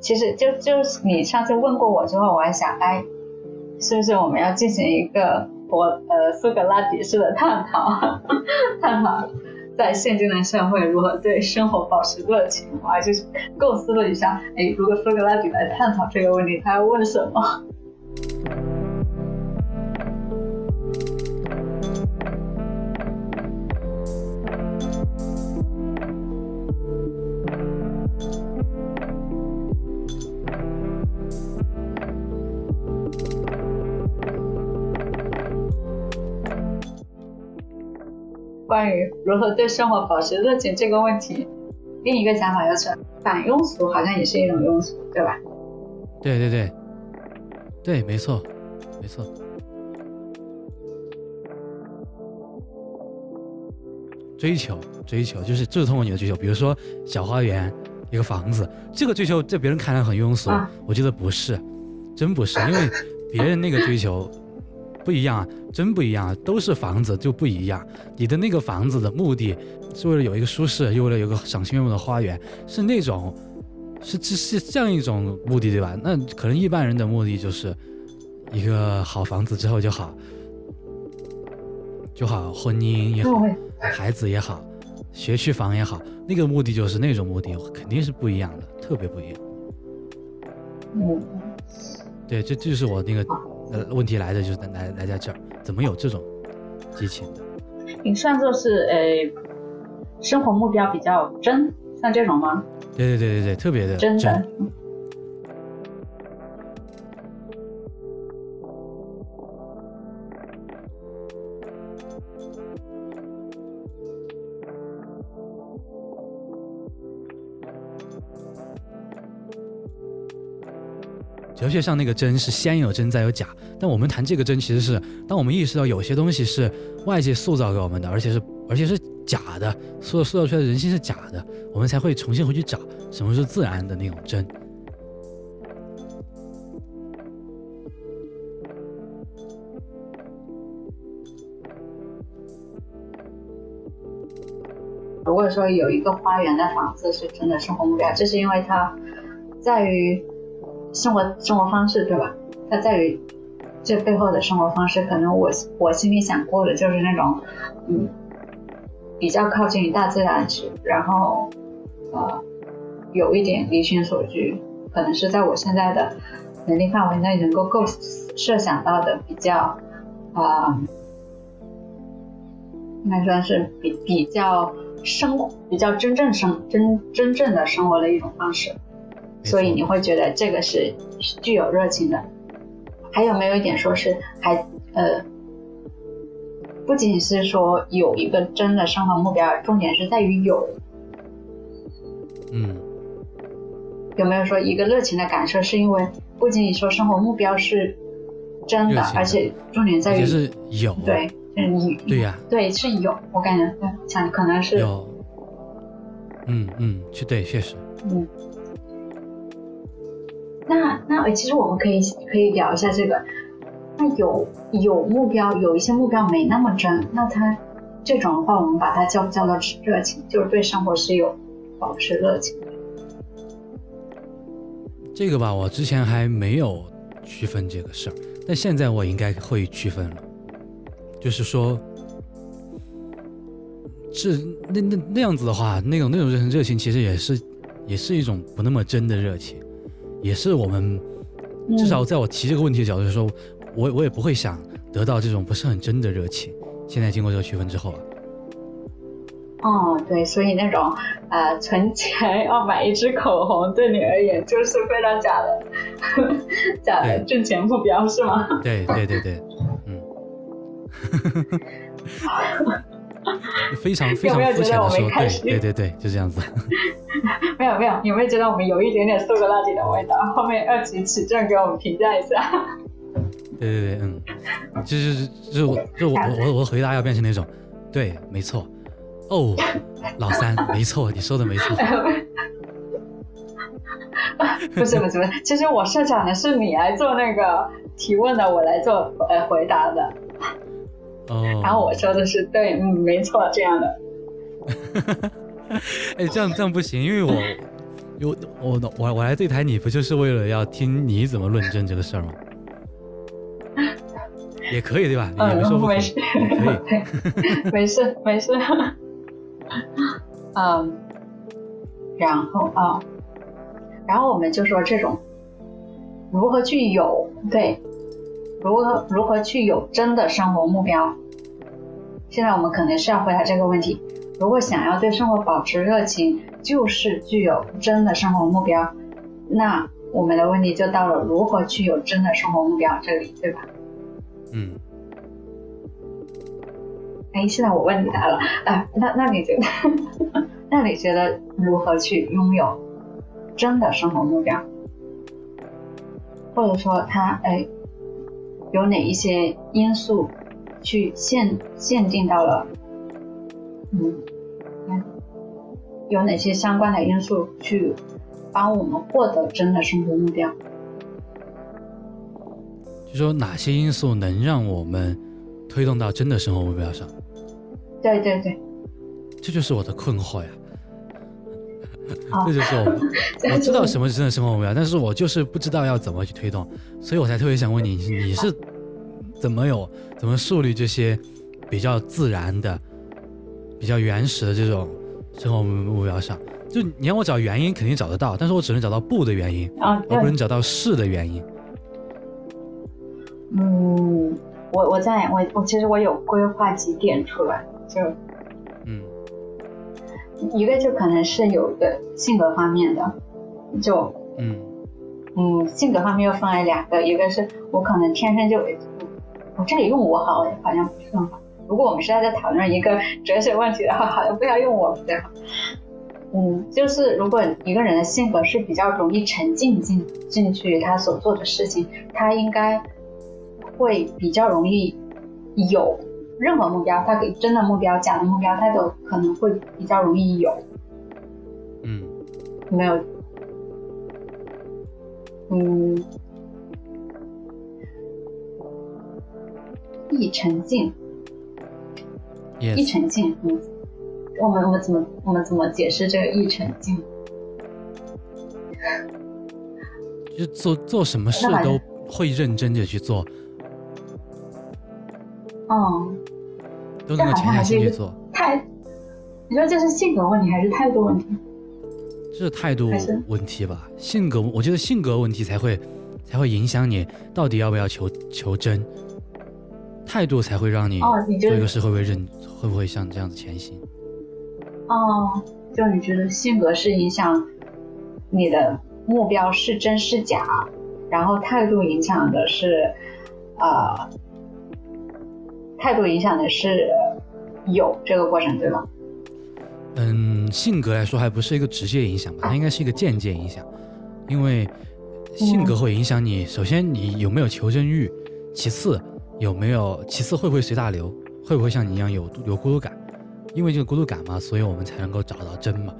其实就就是你上次问过我之后，我还想，哎，是不是我们要进行一个柏呃苏格拉底式的探讨，探讨在现今的社会如何对生活保持热情？我还就是构思了一下，哎，如果苏格拉底来探讨这个问题，他要问什么？关于如何对生活保持热情这个问题，另一个想法就是反庸俗，好像也是一种庸俗，对吧？对对对，对，没错，没错。追求追求就是就是通过你的追求，比如说小花园、一个房子，这个追求在别人看来很庸俗，我觉得不是，真不是，因为别人那个追求。不一样啊，真不一样啊！都是房子就不一样。你的那个房子的目的是为了有一个舒适，又为了有个赏心悦目的花园，是那种，是这是这样一种目的，对吧？那可能一般人的目的就是一个好房子之后就好，就好婚姻也好，孩子也好，学区房也好，那个目的就是那种目的，肯定是不一样的，特别不一样。嗯，对，这就是我那个。呃，问题来的就是来来在这儿，怎么有这种激情的？你算作是呃，生活目标比较真，像这种吗？对对对对对，特别的真的。哲学上那个真是先有真再有假，但我们谈这个真，其实是当我们意识到有些东西是外界塑造给我们的，而且是而且是假的，塑塑造出来的人性是假的，我们才会重新回去找什么是自然的那种真。如果说有一个花园的房子是真的生活目标，这是因为它在于。生活生活方式对吧？它在于这背后的生活方式，可能我我心里想过的就是那种，嗯，比较靠近于大自然去，然后呃，有一点离群所居，可能是在我现在的能力范围内能够构设想到的比较啊，应该算是比比较生活比较真正生真真正的生活的一种方式。所以你会觉得这个是具有热情的，还有没有一点说是还呃，不仅是说有一个真的生活目标，重点是在于有，嗯，有没有说一个热情的感受是因为不仅仅说生活目标是真的，而且重点在于是有，对，就是你，对呀，对是有，我感觉想可能是有，嗯嗯，是对，确实，嗯。那那其实我们可以可以聊一下这个，那有有目标，有一些目标没那么真，那他这种的话，我们把它叫不叫做热情？就是对生活是有保持热情。这个吧，我之前还没有区分这个事儿，但现在我应该会区分了。就是说，是那那那样子的话，那种那种热热情，其实也是也是一种不那么真的热情。也是我们，至少在我提这个问题的角度说，我我也不会想得到这种不是很真的热情。现在经过这个区分之后啊，哦，对，所以那种呃存钱要买一支口红，对你而言就是非常假的，假的挣钱目标是吗？对对对对，嗯。非常非常肤浅的说，对对对对，就这样子。没 有没有，有没有觉得我们有一点点苏格拉底的味道？后面二级取证给我们评价一下。对对对，嗯，就是就是我就我我我回答要变成那种，对，没错。哦，老三，没错，你说的没错。不是不是不是，其实我设想的是你来做那个提问的，我来做呃回答的。然后我说的是对，嗯，没错，这样的。哎，这样这样不行，因为我有我我我来对台你不就是为了要听你怎么论证这个事儿吗？也可以对吧？也没说不可以，可以，没 事没事。嗯，然后啊，然后我们就说这种如何去有对，如何如何去有真的生活目标。现在我们肯定是要回答这个问题：如果想要对生活保持热情，就是具有真的生活目标，那我们的问题就到了如何去有真的生活目标这里，对吧？嗯。哎，现在我问你答了，哎，那那你觉得，那你觉得如何去拥有真的生活目标？或者说，他哎，有哪一些因素去限限定到了，嗯，有哪些相关的因素去帮我们获得真的生活目标？就说哪些因素能让我们推动到真的生活目标上？对对对，这就是我的困惑呀。这就是我，我知道什么是真的生活目标，但是我就是不知道要怎么去推动，所以我才特别想问你，你是怎么有怎么树立这些比较自然的、比较原始的这种生活目标上？就你让我找原因，肯定找得到，但是我只能找到不的原因，啊，而不能找到是的原因。嗯，我我在我我其实我有规划几点出来。就，嗯，一个就可能是有一个性格方面的，就，嗯，嗯，性格方面又分为两个，一个是我可能天生就，我这里用我好好像不是很好。如果我们是在讨论一个哲学问题的话，好像不要用我比较好。嗯，就是如果一个人的性格是比较容易沉浸进进去他所做的事情，他应该会比较容易有。任何目标，他给真的目标、假的目标，他都可能会比较容易有。嗯，没有，嗯，易沉浸，易沉浸，嗯，我们我们怎么我们怎么解释这个易沉浸？就做做什么事都会认真的去做。嗯。都能够潜下心去做。态，你说这是性格问题还是态度问题？这是态度问题吧？性格，我觉得性格问题才会才会影响你到底要不要求求真，态度才会让你做一个事会不会认，会不会像这样子前行。哦，就你觉得性格是影响你的目标是真是假，然后态度影响的是啊。态度影响的是有这个过程，对吧？嗯，性格来说还不是一个直接影响吧，它应该是一个间接影响，因为性格会影响你。首先，你有没有求真欲？其次，有没有？其次，会不会随大流？会不会像你一样有有孤独感？因为这个孤独感嘛，所以我们才能够找到真嘛。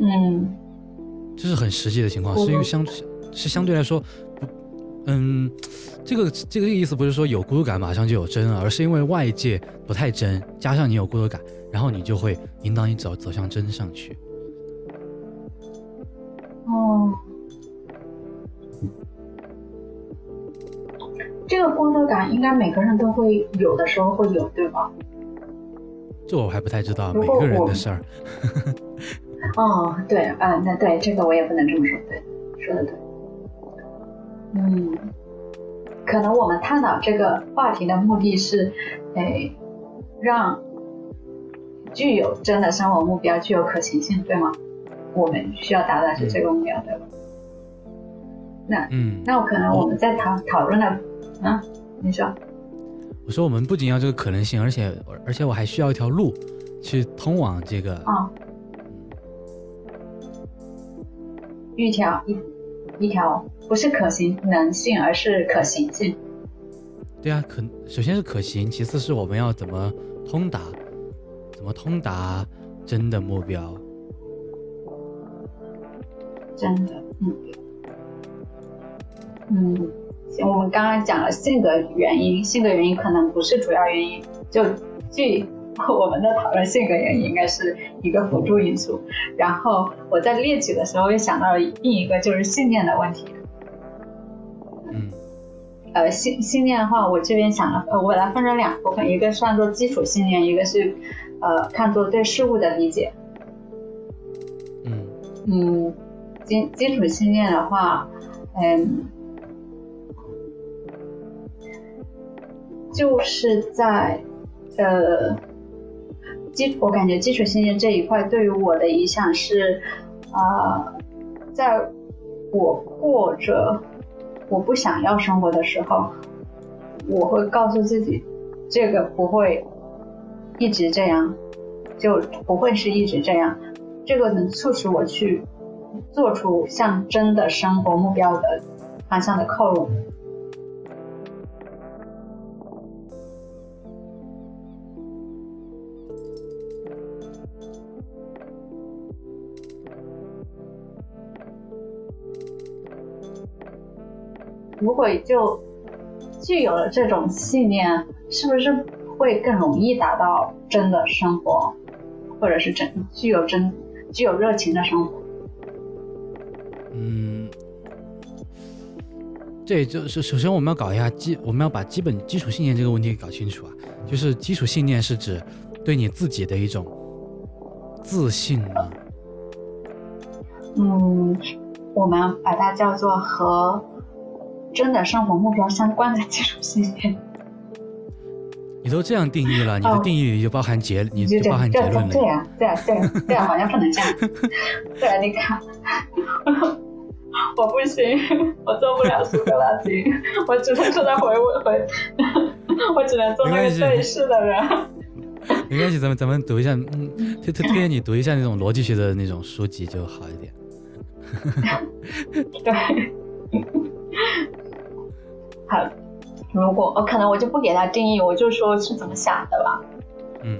嗯，这是很实际的情况，是因为相是相对来说，嗯。这个这个意思不是说有孤独感马上就有真，而是因为外界不太真，加上你有孤独感，然后你就会引导你走走向真上去。哦，这个孤独感应该每个人都会有的时候会有，对吧？这我还不太知道每个人的事儿。哦，对啊，那对这个我也不能这么说，对，说的对。嗯。可能我们探讨这个话题的目的是，诶，让具有真的生活目标具有可行性，对吗？我们需要达到是这个目标，对吧？那嗯，那我可能我们在讨讨论的，啊，你说，我说我们不仅要这个可能性，而且而且我还需要一条路去通往这个啊，一条一一条。不是可行能性，而是可行性。对啊，可首先是可行，其次是我们要怎么通达，怎么通达真的目标。真的目标。嗯，行，我们刚刚讲了性格原因，性格原因可能不是主要原因。就据 我们的讨论性格原因应该是一个辅助因素。然后我在列举的时候又想到了另一个就是信念的问题。嗯，呃，信信念的话，我这边想了，呃，我来分成两部分，一个算作基础信念，一个是呃看作对事物的理解。嗯嗯，基基础信念的话，嗯。就是在，呃，基我感觉基础信念这一块对于我的影响是，啊，在我过着我不想要生活的时候，我会告诉自己，这个不会一直这样，就不会是一直这样，这个能促使我去做出向真的生活目标的方向的靠拢。如果就具有了这种信念，是不是会更容易达到真的生活，或者是真具有真具有热情的生活？嗯，这就是首先我们要搞一下基，我们要把基本基础信念这个问题搞清楚啊。就是基础信念是指对你自己的一种自信吗？嗯，我们把它叫做和。真的生活目标相关的基础信息，你都这样定义了，你的定义里就包含结，你就包含结论了。对呀，对呀，对呀，对呀，好像不能这样。对啊，你看，我不行，我做不了苏格拉底，我只能坐在回回，我只能做那个对视的人。没关系，咱们咱们读一下，嗯，推推推荐你读一下那种逻辑学的那种书籍就好一点。对。好，如果我可能我就不给他定义，我就说是怎么想的吧。嗯，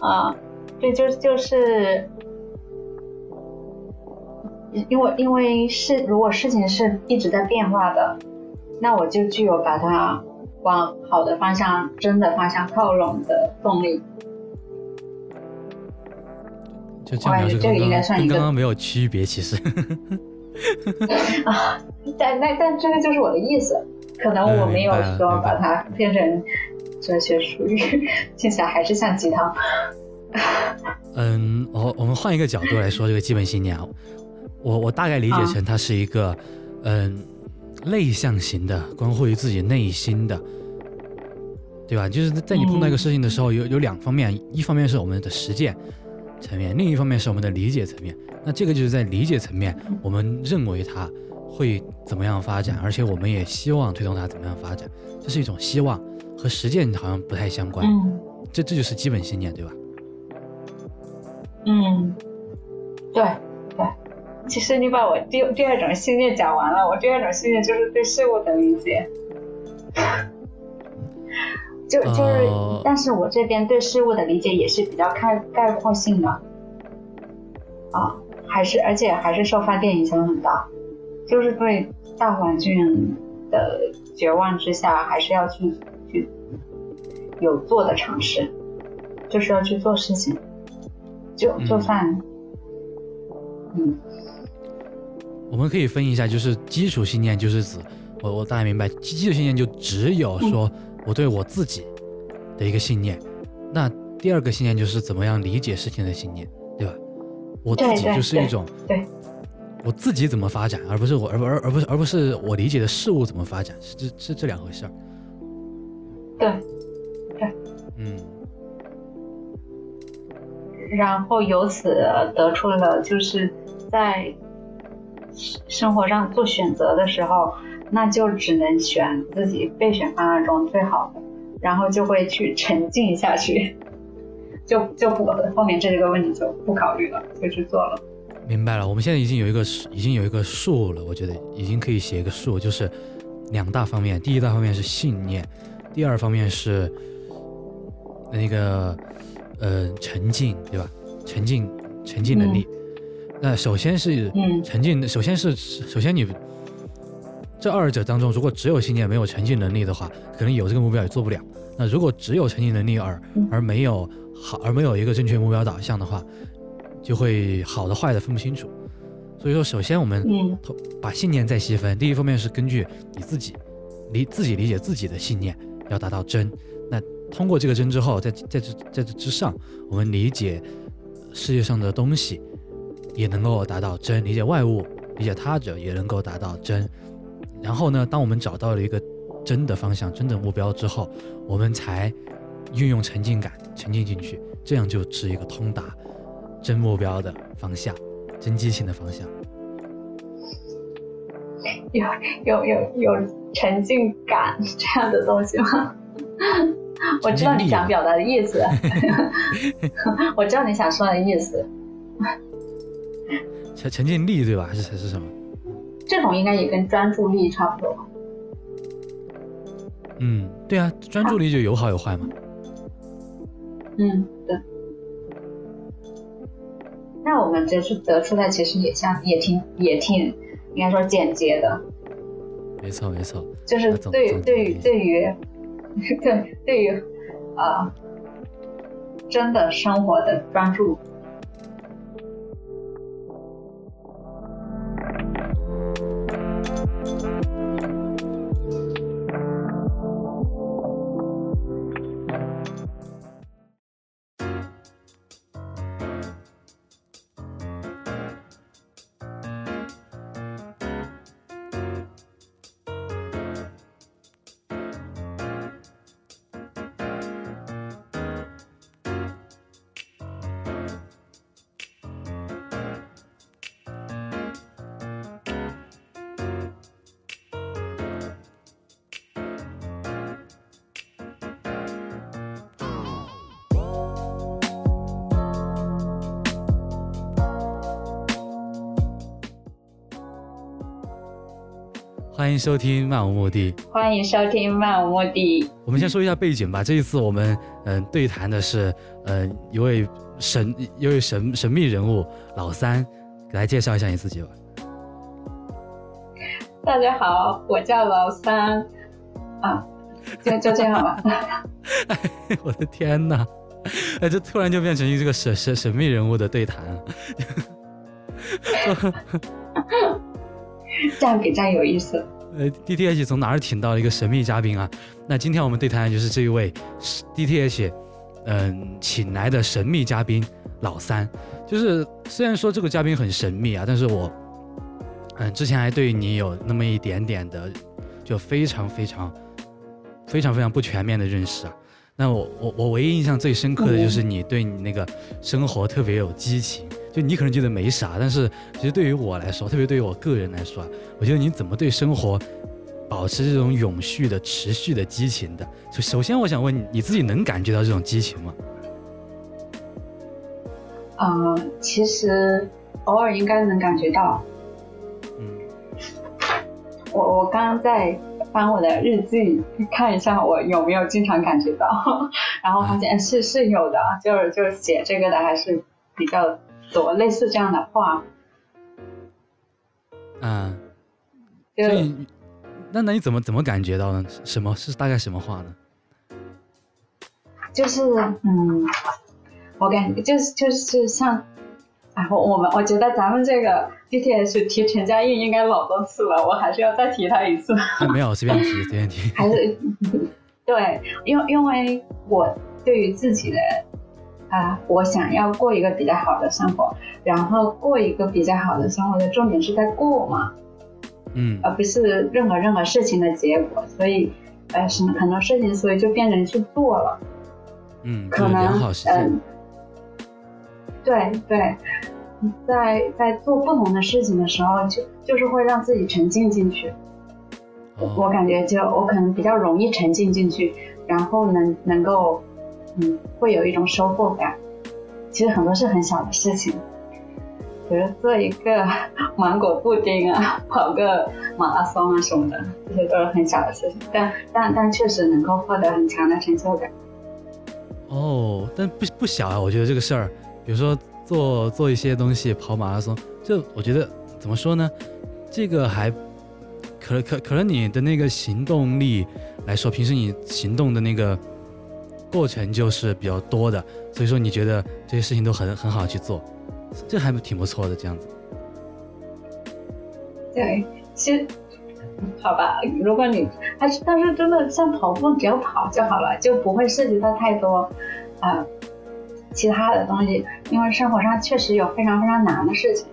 啊，对，就就是，因为因为是如果事情是一直在变化的，那我就具有把它往好的方向、真的方向靠拢的动力。就这样，这个应该算一个刚刚没有区别，其实。啊，但那但这个就是我的意思。可能我没有说把它变成哲学术语，听起来还是像鸡汤。嗯，我我们换一个角度来说这个基本信念啊，我我大概理解成它是一个嗯内向型的，关乎于自己内心的，对吧？就是在你碰到一个事情的时候，有有两方面，一方面是我们的实践层面，另一方面是我们的理解层面。那这个就是在理解层面，我们认为它。会怎么样发展？而且我们也希望推动它怎么样发展，这是一种希望，和实践好像不太相关。嗯，这这就是基本信念，对吧？嗯，对对。其实你把我第第二种信念讲完了，我第二种信念就是对事物的理解。就就是，但是我这边对事物的理解也是比较概概括性的。啊，还是而且还是受饭店影响很大。就是对大环境的绝望之下，还是要去去有做的尝试，就是要去做事情，就就算，嗯，我们可以分一下，就是基础信念就是指我我大概明白，基础信念就只有说我对我自己的一个信念，那第二个信念就是怎么样理解事情的信念，对吧？我自己就是一种对。我自己怎么发展，而不是我，而而而不是而不是我理解的事物怎么发展，是这是这两回事儿。对，对，嗯。然后由此得出了，就是在生活上做选择的时候，那就只能选自己备选方案中最好的，然后就会去沉浸下去，就就不后面这个问题就不考虑了，就去做了。明白了，我们现在已经有一个已经有一个数了，我觉得已经可以写一个数，就是两大方面，第一大方面是信念，第二方面是那个呃沉浸，对吧？沉浸沉浸能力。那首先是沉浸，首先是首先你这二者当中，如果只有信念没有沉浸能力的话，可能有这个目标也做不了。那如果只有沉浸能力而而没有好而没有一个正确目标导向的话，就会好的坏的分不清楚。所以说，首先我们把信念再细分，第一方面是根据你自己理自己理解自己的信念要达到真。那通过这个真之后，在在这在这之上，我们理解世界上的东西也能够达到真，理解外物、理解他者也能够达到真。然后呢，当我们找到了一个真的方向、真的目标之后，我们才运用沉浸感沉浸进去，这样就是一个通达真目标的方向。真激情的方向，有有有有沉浸感这样的东西吗？我知道你想表达的意思，我知道你想说的意思。沉沉浸力对吧？还是还是什么？这种应该也跟专注力差不多。嗯，对啊，专注力就有好有坏嘛。嗯，对。那我们得出得出来，其实也像也挺也挺，应该说简洁的。没错没错，就是对对于对于对对于啊，真的生活的专注。迎收听漫无目的。欢迎收听漫无目的。我们先说一下背景吧。这一次我们嗯对谈的是呃一位神一位神神秘人物老三，来介绍一下你自己吧。大家好，我叫老三。啊，就就这样吧。我的天哪！哎，这突然就变成一个神神神秘人物的对谈。这样比较有意思。呃，D T H 从哪儿请到了一个神秘嘉宾啊？那今天我们对谈的就是这一位 D T H，嗯，请来的神秘嘉宾老三。就是虽然说这个嘉宾很神秘啊，但是我，嗯，之前还对你有那么一点点的，就非常非常非常非常不全面的认识啊。那我我我唯一印象最深刻的就是你对你那个生活特别有激情。就你可能觉得没啥，但是其实对于我来说，特别对于我个人来说，我觉得你怎么对生活保持这种永续的、持续的激情的？就首先我想问你，你自己能感觉到这种激情吗？嗯，其实偶尔应该能感觉到。嗯，我我刚刚在翻我的日记，看一下我有没有经常感觉到，然后发现是是有的，就是就是写这个的还是比较。多类似这样的话，嗯，所以那那你怎么怎么感觉到呢？什么是大概什么话呢？就是嗯，我感觉就是就是像，哎，我我们我觉得咱们这个 D T S 提陈嘉映应该老多次了，我还是要再提他一次。没有，随便提随便提。还是对，因为因为我对于自己的。啊，我想要过一个比较好的生活，然后过一个比较好的生活的重点是在过嘛，嗯，而不是任何任何事情的结果，所以，呃，什么很多事情，所以就变成去做了，嗯，可能嗯，对对，在在做不同的事情的时候，就就是会让自己沉浸进去，我感觉就我可能比较容易沉浸进去，然后能能够。嗯，会有一种收获感。其实很多是很小的事情，比如做一个 芒果布丁啊，跑个马拉松啊什么的，这些都是很小的事情，但但但确实能够获得很强的成就感。哦，但不不小啊，我觉得这个事儿，比如说做做一些东西，跑马拉松，就我觉得怎么说呢？这个还可可可能你的那个行动力来说，平时你行动的那个。过程就是比较多的，所以说你觉得这些事情都很很好去做，这还挺不错的这样子。对，其实好吧，如果你还是但是真的像跑步，只要跑就好了，就不会涉及到太多啊其他的东西，因为生活上确实有非常非常难的事情。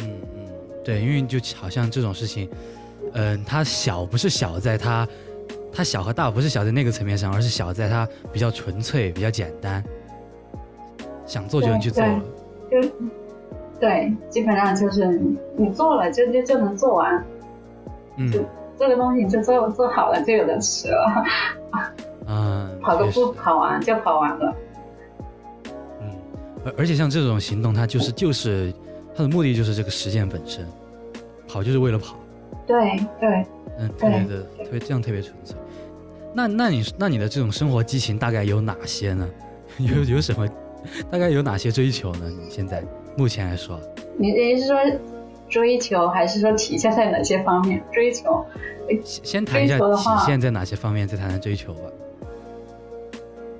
嗯嗯，对，因为就好像这种事情，嗯，它小不是小在它。它小和大不是小在那个层面上，而是小在它比较纯粹、比较简单，想做就能去做了。就对，基本上就是你做了就就就能做完。嗯，这个东西就做做好了就有的吃了。嗯，跑个步跑完就跑完了。嗯，而而且像这种行动，它就是就是它的目的就是这个实践本身，跑就是为了跑。对对。嗯，特别的特别这样特别纯粹。那那你那你的这种生活激情大概有哪些呢？有有什么？大概有哪些追求呢？你现在目前来说，你你是说追求，还是说体现在哪些方面？追求，先谈一下体现在哪些方面，再谈谈追求吧。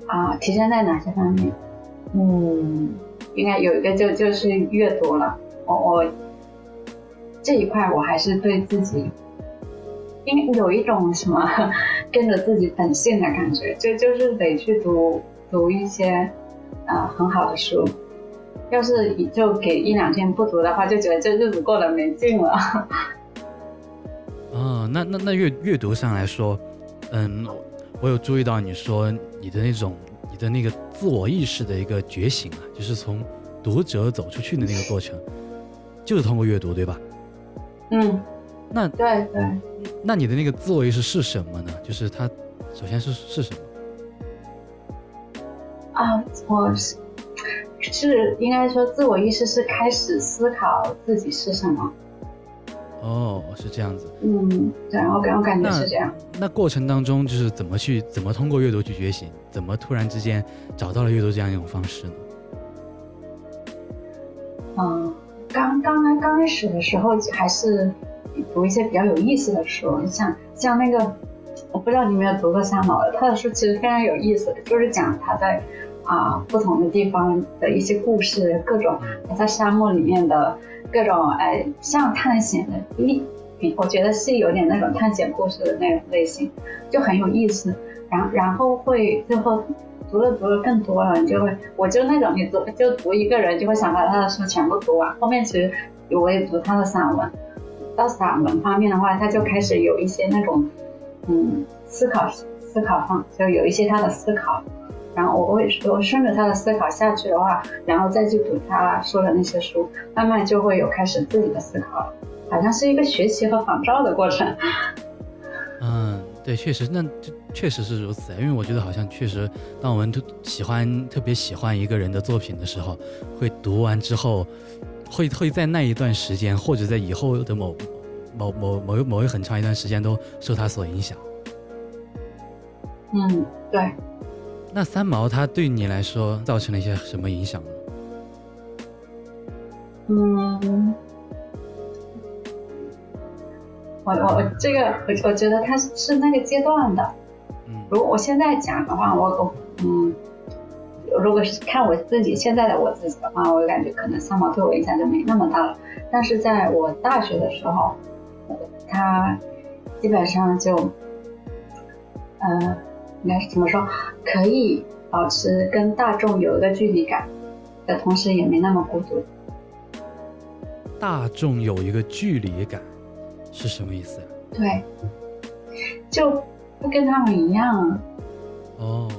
啊，体现在哪些方面？嗯，应该有一个就就是阅读了。我我这一块我还是对自己。因有一种什么 跟着自己本性的感觉，就就是得去读读一些呃很好的书，要是就给一两天不读的话，就觉得这日子过得没劲了。哦，那那那阅阅读上来说，嗯，我有注意到你说你的那种你的那个自我意识的一个觉醒啊，就是从读者走出去的那个过程，就是通过阅读，对吧？嗯。那对对，那你的那个自我意识是什么呢？就是它，首先是是什么？啊，我是是应该说自我意识是开始思考自己是什么。哦，是这样子。嗯，对，我感我感觉是这样。那过程当中就是怎么去怎么通过阅读去觉醒？怎么突然之间找到了阅读这样一种方式呢？嗯，刚刚刚刚开始的时候还是。读一些比较有意思的书，像像那个，我不知道你有没有读过三毛的，他的书其实非常有意思，就是讲他在啊不同的地方的一些故事，各种他在沙漠里面的各种哎像探险的一，我觉得是有点那种探险故事的那种类型，就很有意思。然然后会最后读了读了更多了，你就会我就那种你读就读一个人就会想把他的书全部读完，后面其实我也读他的散文。到散文方面的话，他就开始有一些那种，嗯，思考思考方，就有一些他的思考。然后我会我顺着他的思考下去的话，然后再去读他说的那些书，慢慢就会有开始自己的思考，好像是一个学习和仿照的过程。嗯，对，确实，那确实是如此。因为我觉得好像确实，当我们都喜欢特别喜欢一个人的作品的时候，会读完之后。会会在那一段时间，或者在以后的某某某某某一很长一段时间，都受他所影响。嗯，对。那三毛他对你来说造成了一些什么影响呢？嗯，我我我这个我我觉得他是那个阶段的。嗯，如果我现在讲的话，我我嗯。如果是看我自己现在的我自己的话，我感觉可能三毛对我影响就没那么大了。但是在我大学的时候，他基本上就，呃，应该是怎么说？可以保持跟大众有一个距离感的同时，也没那么孤独。大众有一个距离感是什么意思呀？对，就不跟他们一样。哦。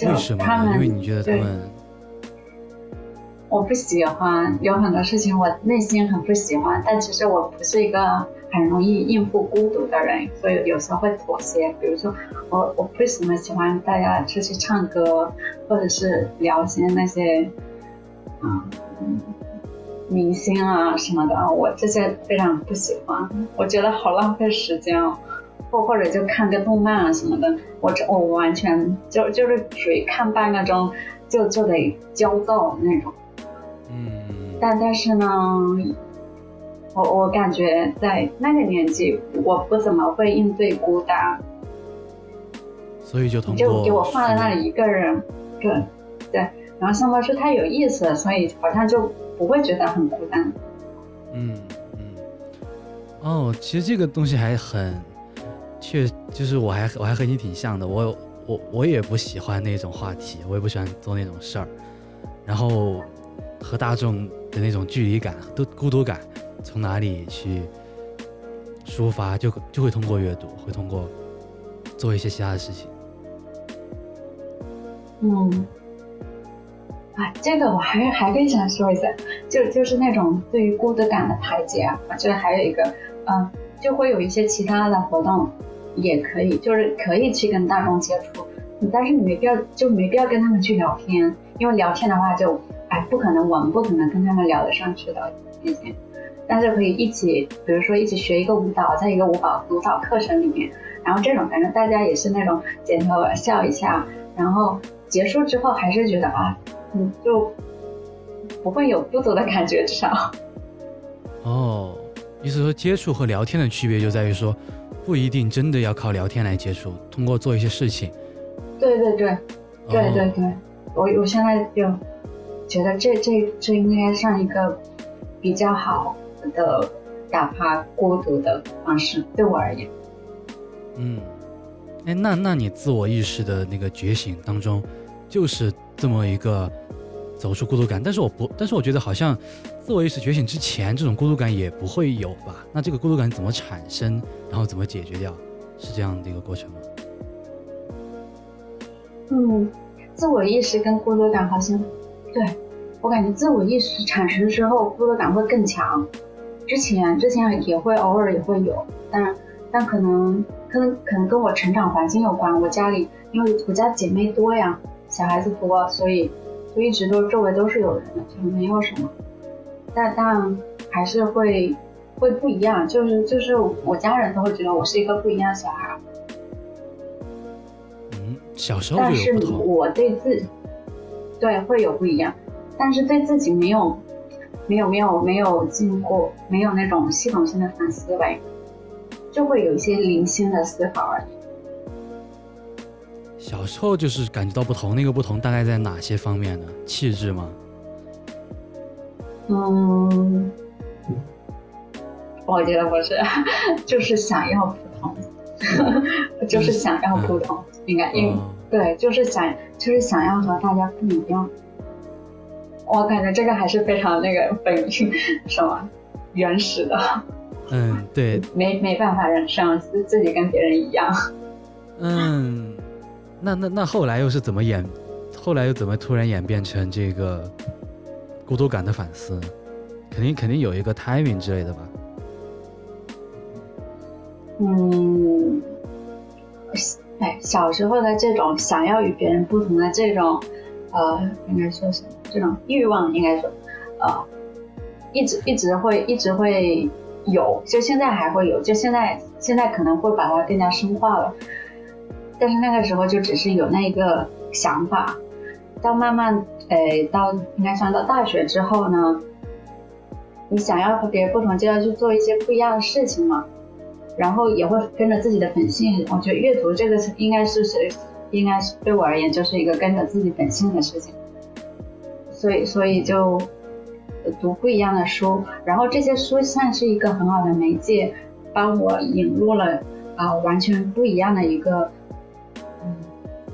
为什么？因为你觉得他们，我不喜欢有很多事情，我内心很不喜欢。但其实我不是一个很容易应付孤独的人，所以有时候会妥协。比如说，我我不怎么喜欢大家出去唱歌，或者是聊些那些啊明星啊什么的，我这些非常不喜欢。我觉得好浪费时间哦。或或者就看个动漫啊什么的，我这我完全就就是属于看半个钟就就得焦躁那种。嗯。但但是呢，我我感觉在那个年纪，我不怎么会应对孤单。所以就通过就给我放在那里一个人，对对，然后上班是太有意思，所以好像就不会觉得很孤单。嗯嗯，哦，其实这个东西还很，确就是我还我还和你挺像的，我我我也不喜欢那种话题，我也不喜欢做那种事儿，然后和大众的那种距离感、都孤独感，从哪里去抒发，就就会通过阅读，会通过做一些其他的事情。嗯，啊，这个我还还更想说一下，就就是那种对于孤独感的排解啊，我觉得还有一个，嗯，就会有一些其他的活动也可以，就是可以去跟大众接触，但是你没必要就没必要跟他们去聊天，因为聊天的话就，哎，不可能，我们不可能跟他们聊得上去的那些，但是可以一起，比如说一起学一个舞蹈，在一个舞蹈舞蹈课程里面，然后这种反正大家也是那种点头笑一下，然后。结束之后还是觉得啊，嗯，就不会有孤独的感觉，至少。哦，意思说接触和聊天的区别就在于说，不一定真的要靠聊天来接触，通过做一些事情。对对对，对对对，我我现在就觉得这这这应该算一个比较好的打发孤独的方式，对我而言。嗯，哎，那那你自我意识的那个觉醒当中。就是这么一个走出孤独感，但是我不，但是我觉得好像自我意识觉醒之前，这种孤独感也不会有吧？那这个孤独感怎么产生，然后怎么解决掉，是这样的一个过程吗？嗯，自我意识跟孤独感好像，对我感觉自我意识产生之后，孤独感会更强。之前之前也会偶尔也会有，但但可能可能可能跟我成长环境有关，我家里因为我家姐妹多呀。小孩子多，所以就一直都周围都是有人的，就没有什么。但但还是会会不一样，就是就是我家人都会觉得我是一个不一样的小孩。嗯，小时候但是我对自对会有不一样，但是对自己没有没有没有没有经过没有那种系统性的反思维，就会有一些零星的思考而已。小时候就是感觉到不同，那个不同大概在哪些方面呢？气质吗？嗯，我觉得不是，就是想要不同，就是想要不同，应该，因为对，就是想，就是想要和大家不一样。我感觉这个还是非常那个本什么原始的。嗯，对，没没办法忍受自自己跟别人一样。嗯。那那那后来又是怎么演？后来又怎么突然演变成这个孤独感的反思？肯定肯定有一个 timing 之类的吧？嗯，哎，小时候的这种想要与别人不同的这种，呃，应该说什么？这种欲望应该说，呃，一直一直会一直会有，就现在还会有，就现在现在可能会把它更加深化了。但是那个时候就只是有那一个想法，到慢慢，呃，到应该算到大学之后呢，你想要和别人不同，就要去做一些不一样的事情嘛，然后也会跟着自己的本性。我觉得阅读这个应该是是，应该是对我而言就是一个跟着自己本性的事情，所以所以就读不一样的书，然后这些书算是一个很好的媒介，帮我引入了啊完全不一样的一个。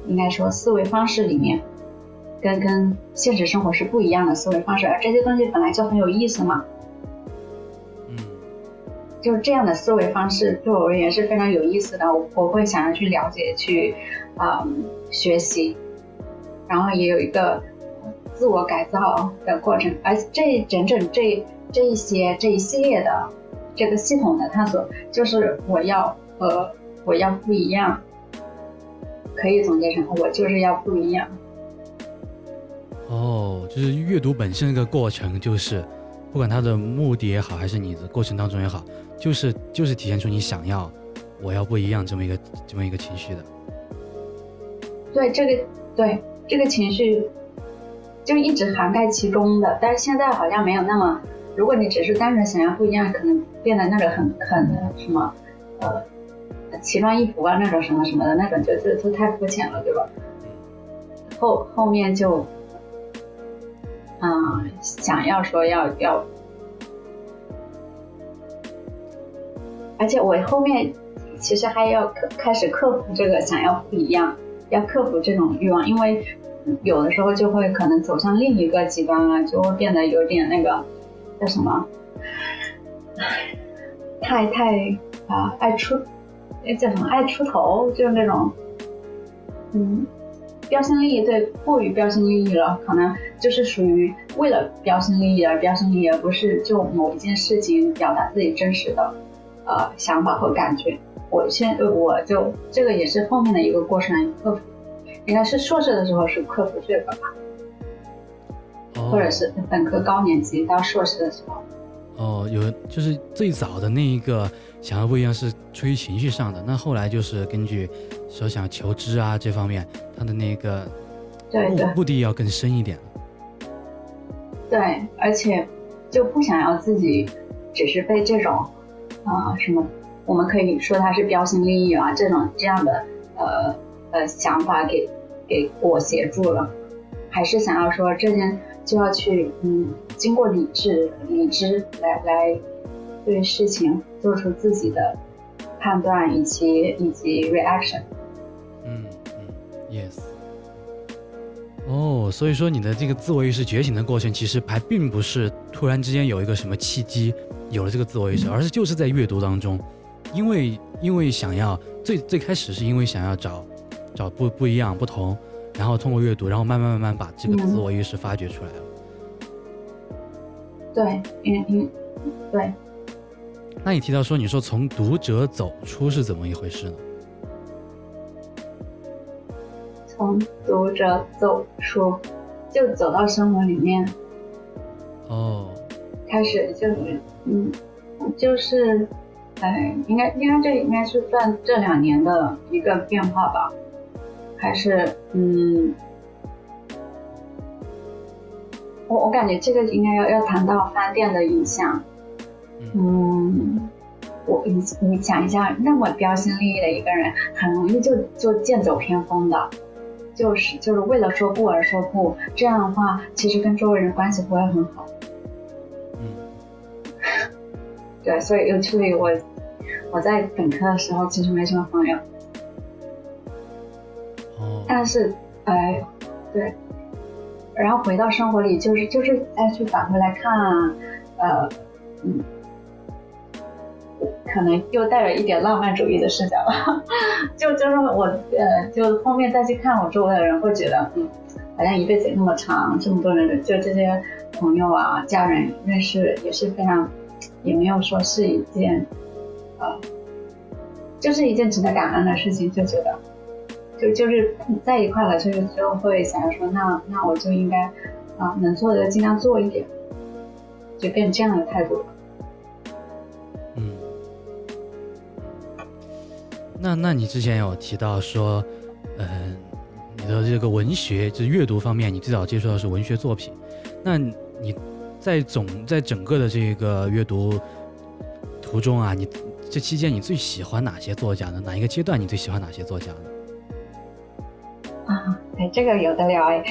应该说，思维方式里面，跟跟现实生活是不一样的思维方式，而这些东西本来就很有意思嘛。嗯，就是这样的思维方式对我而言是非常有意思的，我我会想要去了解、去啊学习，然后也有一个自我改造的过程，而这整整这这一些这一系列的这个系统的探索，就是我要和我要不一样。可以总结成，我就是要不一样。哦，就是阅读本身这个过程，就是不管它的目的也好，还是你的过程当中也好，就是就是体现出你想要我要不一样这么一个这么一个情绪的。对这个对这个情绪就一直涵盖其中的，但是现在好像没有那么，如果你只是单纯想要不一样，可能变得那个很很什么呃奇装异服啊那种什么什么的那种，就就就太肤浅了，对吧？后后面就，嗯，想要说要要，而且我后面其实还要克开始克服这个想要不一样，要克服这种欲望，因为有的时候就会可能走向另一个极端了，就会变得有点那个叫什么，太太啊爱出，那叫什么爱出头，就是那种，嗯。标新立异，对，过于标新立异了，可能就是属于为了标新立异而标新立异，而不是就某一件事情表达自己真实的呃想法和感觉。我现，我就这个也是后面的一个过程克服，应该是硕士的时候是克服这个吧，或者是本科高年级到硕士的时候。哦，有就是最早的那一个想要不一样是出于情绪上的，那后来就是根据说想求知啊这方面，他的那个对对目的要更深一点。对，而且就不想要自己只是被这种啊什么，我们可以说它是标新立异啊这种这样的呃呃想法给给裹挟住了，还是想要说这件。就要去嗯，经过理智、理智来来对事情做出自己的判断以及以及 reaction。嗯嗯，yes。哦，所以说你的这个自我意识觉醒的过程，其实还并不是突然之间有一个什么契机有了这个自我意识，而是就是在阅读当中，因为因为想要最最开始是因为想要找找不不一样不同。然后通过阅读，然后慢慢慢慢把这个自我意识发掘出来了。对，嗯嗯，对。那你提到说，你说从读者走出是怎么一回事呢？从读者走出，就走到生活里面。哦。开始就嗯，就是，哎，应该应该这应该是算这两年的一个变化吧。还是嗯，我我感觉这个应该要要谈到饭店的影响。嗯，我你你想一下，那么标新立异的一个人，很容易就就剑走偏锋的，就是就是为了说不而说不，这样的话，其实跟周围人关系不会很好。嗯，对，所以所以我我在本科的时候其实没什么朋友。但是，哎，对，然后回到生活里，就是就是再去返回来看，呃，嗯，可能又带着一点浪漫主义的视角吧，就就是我呃，就后面再去看我周围的人，会觉得，嗯，好像一辈子那么长，这么多人，就这些朋友啊、家人认识也是非常，也没有说是一件，呃，就是一件值得感恩的事情，就觉得。就就是在一块了，就是就会想着说，那那我就应该啊，能做的尽量做一点，就变这样的态度了。那那你之前有提到说，嗯，你的这个文学就是阅读方面，你最早接触到是文学作品，那你在总在整个的这个阅读途中啊，你这期间你最喜欢哪些作家呢？哪一个阶段你最喜欢哪些作家呢？啊，对，这个有的聊哎。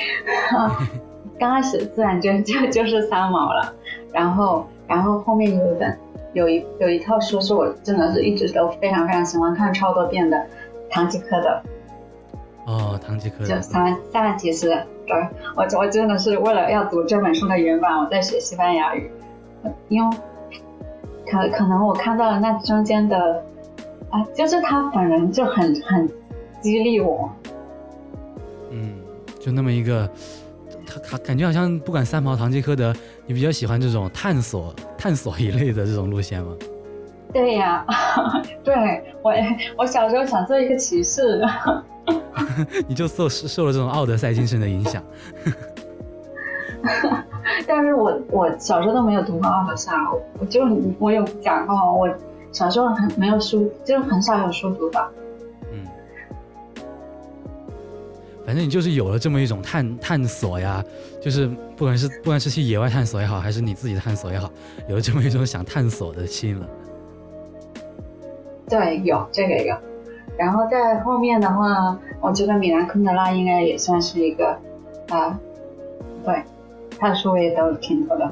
刚开始自然就就就是三毛了，然后然后后面有一本有一有一套书是我真的是一直都非常非常喜欢看超多遍的，唐吉诃德。哦，唐吉诃德。就三三其实，对，我我真的是为了要读这本书的原版，我在学西班牙语，因为可可能我看到了那中间的啊，就是他本人就很很激励我。嗯，就那么一个，他他感觉好像不管三毛、堂吉诃德，你比较喜欢这种探索、探索一类的这种路线吗？对呀，对我我小时候想做一个骑士，你就受受了这种奥德赛精神的影响。但是我我小时候都没有读过奥德赛，我就我有讲过，我小时候很没有书，就很少有书读的。反正你就是有了这么一种探探索呀，就是不管是不管是去野外探索也好，还是你自己探索也好，有了这么一种想探索的心了。对，有这个有。然后在后面的话，我觉得米兰昆德拉应该也算是一个啊，对，他的书我也都挺多的。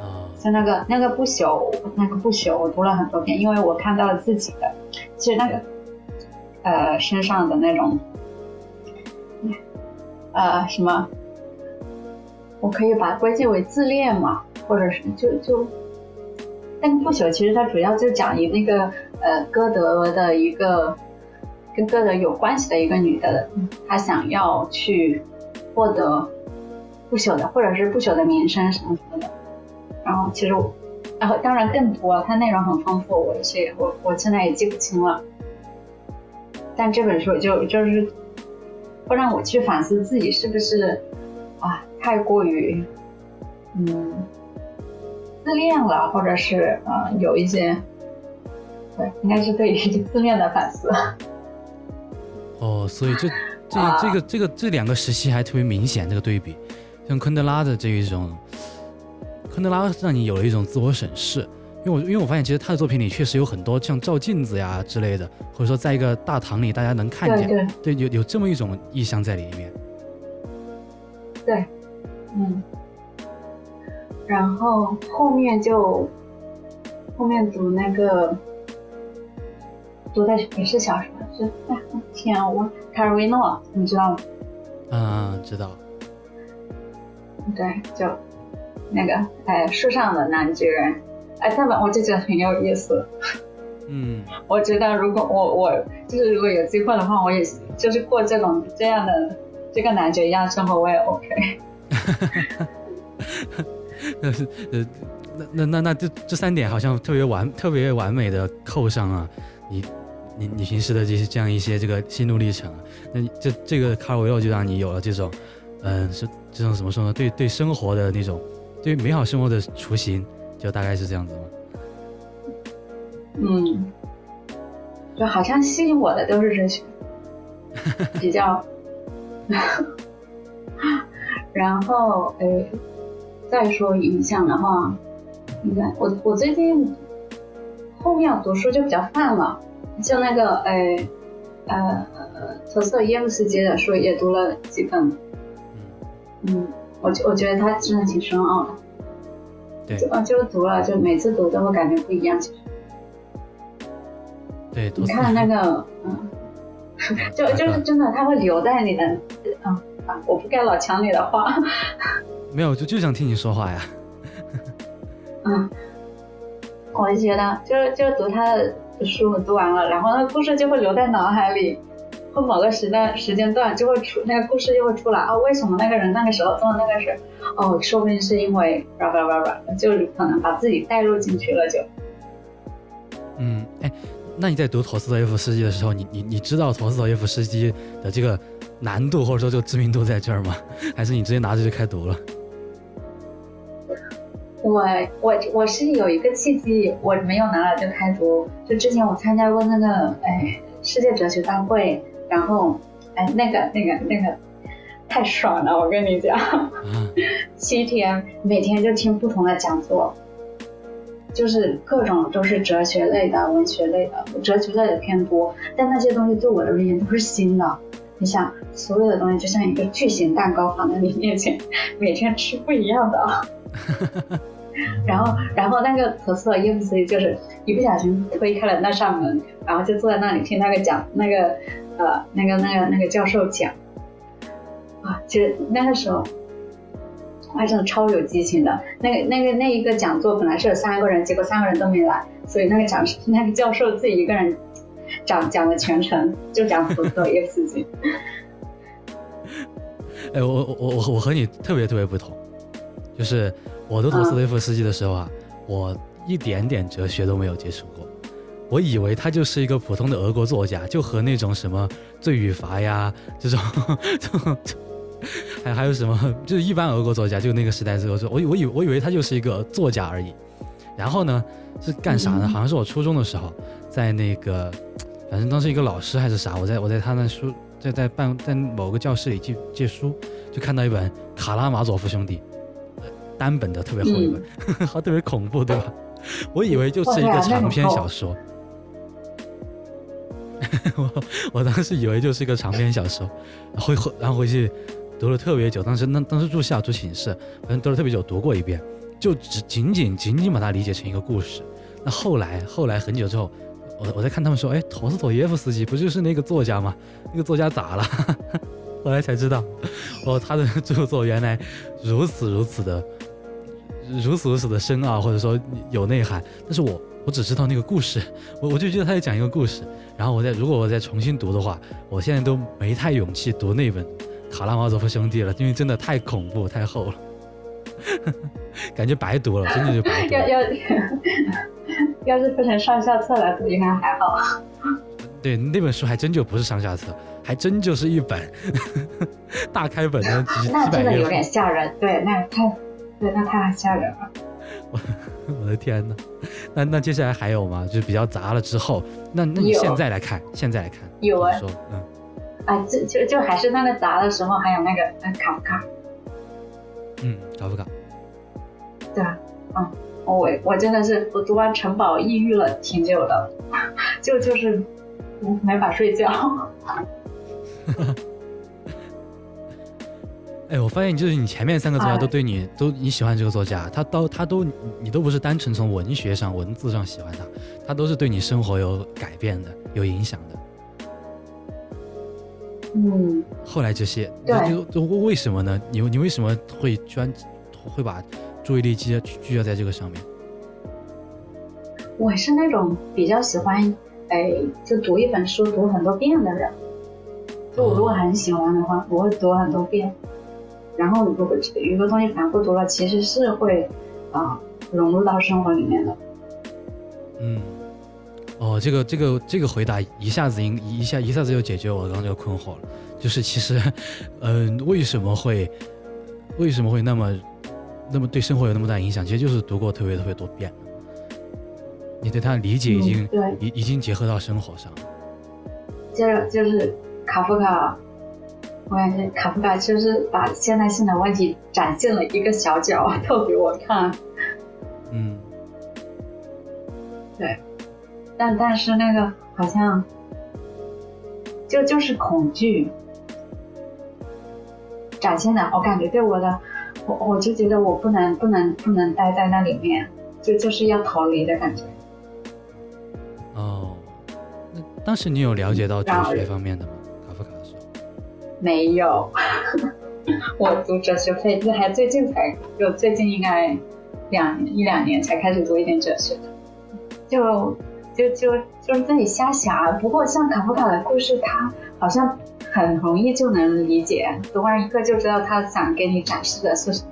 啊，像那个那个不朽，那个不朽，我读了很多遍，因为我看到了自己的，其实那个呃身上的那种呃什么，我可以把它归结为自恋嘛，或者是就就那个不朽，其实它主要就讲一那个呃歌德的一个。跟歌德有关系的一个女的，她想要去获得不朽的，或者是不朽的名声什么什么的。然后其实，然后当然更多，它内容很丰富，我是我我现在也记不清了。但这本书就就是会让我去反思自己是不是啊太过于嗯自恋了，或者是啊有一些对，应该是对于自恋的反思。哦，所以这 这这个这个这两个时期还特别明显这个对比，像昆德拉的这一种，昆德拉让你有了一种自我审视，因为我因为我发现其实他的作品里确实有很多像照镜子呀之类的，或者说在一个大堂里大家能看见，对有有这么一种意象在里面。对，嗯，然后后面就后面读那个。读的也是小说，是哎天啊，我卡尔维诺，你知道吗？嗯，知道。对，就那个哎树上的男巨人，哎，他们我就觉得很有意思。嗯，我觉得如果我我就是如果有机会的话，我也就是过这种这样的这个男爵一样生活，我也 OK。那 是呃，那那那那这这三点好像特别完特别完美的扣上啊，你。你你平时的这些这样一些这个心路历程啊，那这这个卡尔维洛就让你有了这种，嗯，是这种怎么说呢？对对生活的那种，对美好生活的雏形，就大概是这样子吗？嗯，就好像吸引我的都是这些，比较，然后诶，再说影响的话，应该我我最近后面读书就比较泛了。就那个，哎，呃，托斯托耶夫斯基的书也读了几本，嗯，我我觉得他真的挺深奥的，对，就就读了，就每次读都会感觉不一样，其实，对，你看那个，嗯，就就是真的，他会留在你的，嗯啊，我不该老抢你的话，没有，就就想听你说话呀，嗯，我就觉得，就是就读他的。书读完了，然后那个故事就会留在脑海里，或某个时段时间段就会出那个故事就会出来啊，为什么那个人那个时候做那个事？哦，说不定是因为叭叭叭叭，就可能把自己带入进去了就。嗯，哎，那你在读陀思妥耶夫斯基的时候，你你你知道陀思妥耶夫斯基的这个难度或者说这个知名度在这儿吗？还是你直接拿着就开读了？我我我是有一个契机，我没有拿了就开读。就之前我参加过那个哎世界哲学大会，然后哎那个那个那个太爽了，我跟你讲，七天每天就听不同的讲座，就是各种都是哲学类的、文学类的，哲学类的偏多，但那些东西对我而言都是新的。你想，所有的东西就像一个巨型蛋糕放在你面前，每天吃不一样的。然后，然后那个特斯的耶夫斯基就是一不小心推开了那扇门，然后就坐在那里听那个讲那个呃那个那个那个教授讲啊，其实那个时候还真的超有激情的。那个那个那一个讲座本来是有三个人，结果三个人都没来，所以那个讲那个教授自己一个人讲讲了全程，就讲特斯的耶夫斯基。哎，我我我我和你特别特别不同，就是。我读陀思妥耶夫斯基的时候啊，我一点点哲学都没有接触过，我以为他就是一个普通的俄国作家，就和那种什么罪与罚呀这种，这种，还还有什么，就是一般俄国作家，就那个时代时候，我我以我以为他就是一个作家而已。然后呢，是干啥呢？好像是我初中的时候，在那个，反正当时一个老师还是啥，我在我在他那书在在办在某个教室里借借书，就看到一本《卡拉马佐夫兄弟》。单本的特别厚一本，好特别恐怖，对吧？我以为就是一个长篇小说。我我当时以为就是一个长篇小说，回回然后回去读了特别久，当时那当时住校住寝室，反正读了特别久，读过一遍，就只仅仅仅仅把它理解成一个故事。那后来后来很久之后，我我在看他们说，哎，陀思妥耶夫斯基不就是那个作家吗？那个作家咋了？后来才知道，哦，他的著作原来如此如此的如此如此的深奥，或者说有内涵。但是我我只知道那个故事，我我就觉得他在讲一个故事。然后我再如果我再重新读的话，我现在都没太勇气读那本《卡拉马佐夫兄弟》了，因为真的太恐怖太厚了，感觉白读了，真的就白读。要要要是分成上下册来读，应该还好。对，那本书还真就不是上下册。还真就是一本 大开本的几那真的有点吓人，对，那太对，那太吓人了。我 我的天哪，那那接下来还有吗？就是比较杂了之后，那那你现在来看，现在来看，有啊，说嗯，啊，就就就还是那个杂的时候，还有那个那卡不卡，嗯，卡不卡，对啊，嗯，我我真的是我读完城堡抑郁了挺久的，就就是没法睡觉。哎，我发现就是你前面三个作家都对你都你喜欢这个作家，他都他都你都不是单纯从文学上文字上喜欢他，他都是对你生活有改变的，有影响的。嗯。后来这些，就就为什么呢？你你为什么会专会把注意力聚聚焦在这个上面？我是那种比较喜欢哎，就读一本书读很多遍的人。就我如果很喜欢的话，我会读很多遍。然后如果有个东西反复读了，其实是会啊融入到生活里面的。嗯，哦，这个这个这个回答一下子一一下一下子就解决我刚刚这个困惑了。就是其实，嗯，为什么会为什么会那么那么对生活有那么大影响？其实就是读过特别特别多遍你对他的理解已经已已经结合到生活上了。接着就是。卡夫卡，我感觉卡夫卡就是把现代性的问题展现了一个小角透 给我看。嗯，对，但但是那个好像就就是恐惧展现的，我感觉对我的，我我就觉得我不能不能不能待在那里面，就就是要逃离的感觉。哦，那当时你有了解到哲学方面的吗？没有，我读哲学费这还最近才，就最近应该两一两年才开始读一点哲学，就就就就是自己瞎想。不过像卡夫卡的故事，他好像很容易就能理解，读完一个就知道他想给你展示的是什么。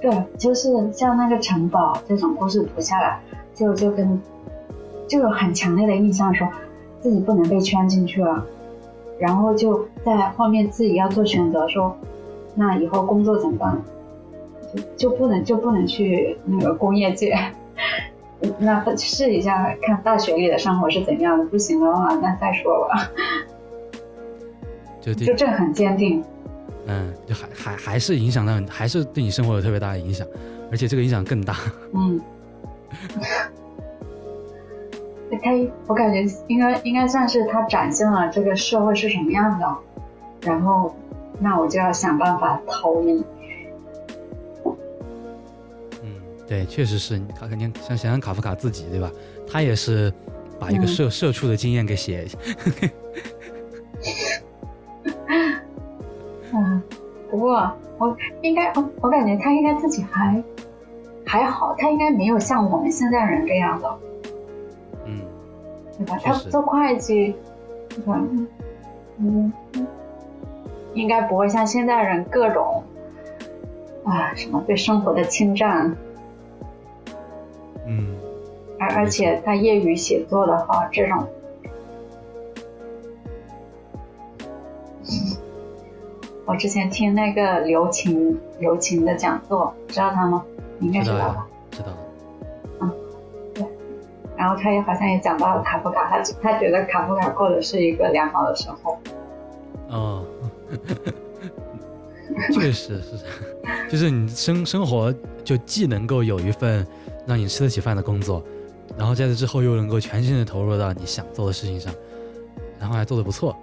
对，就是像那个城堡这种故事读下来，就就跟就有很强烈的印象，说自己不能被圈进去了。然后就在后面自己要做选择，说那以后工作怎么办？就就不能就不能去那个工业界？那试一下看大学里的生活是怎样的？不行的话，那再说吧。就就这很坚定。嗯，就还还还是影响到，还是对你生活有特别大的影响，而且这个影响更大。嗯。他，我感觉应该应该算是他展现了这个社会是什么样的，然后，那我就要想办法逃离。嗯，对，确实是他肯定像想想卡夫卡自己对吧？他也是把一个社社畜的经验给写。嗯，不过我应该，我我感觉他应该自己还还好，他应该没有像我们现在人这样的。他做会计，嗯。嗯，应该不会像现在人各种啊什么对生活的侵占，嗯，而而且他业余写作的话，这种，我之前听那个刘琴刘琴的讲座，知道他吗？你应该知道吧？知道。然后他也好像也讲到了卡夫卡，他他觉得卡夫卡过的是一个良好的生活。哦，确实是，就是你生生活就既能够有一份让你吃得起饭的工作，然后在这之后又能够全心的投入到你想做的事情上，然后还做的不错。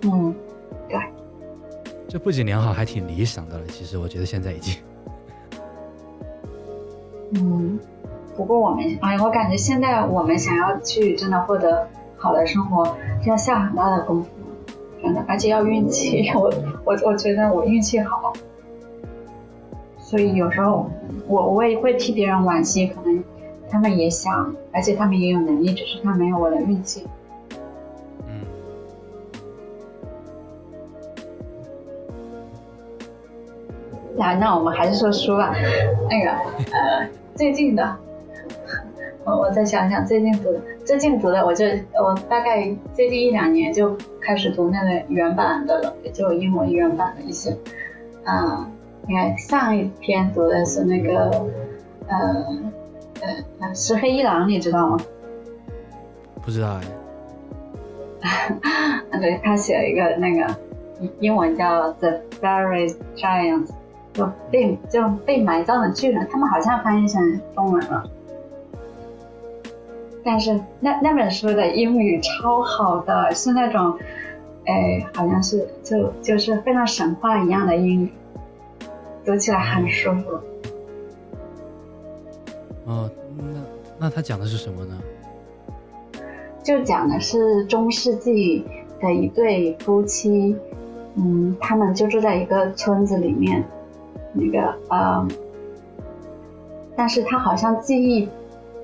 嗯，对。这不仅良好，还挺理想的了。其实我觉得现在已经。嗯，不过我们，哎，我感觉现在我们想要去真的获得好的生活，要下很大的功夫，真的，而且要运气。我我我觉得我运气好，所以有时候我我也会替别人惋惜，可能他们也想，而且他们也有能力，只是他没有我的运气。嗯。那那我们还是说书吧，那个呃。最近的，我我再想想，最近读的，最近读的，我就我大概最近一两年就开始读那个原版的了，也就英文原版的一些，嗯，你看上一篇读的是那个，呃呃，石黑一郎，你知道吗？不知道哎。对他写了一个那个英文叫《The Fairy Giants》。就被就被埋葬的巨人，他们好像翻译成中文了。但是那那本书的英语超好的，是那种，哎，好像是就就是非常神话一样的英语，读起来很舒服。哦，那那他讲的是什么呢？就讲的是中世纪的一对夫妻，嗯，他们就住在一个村子里面。那个呃，但是他好像记忆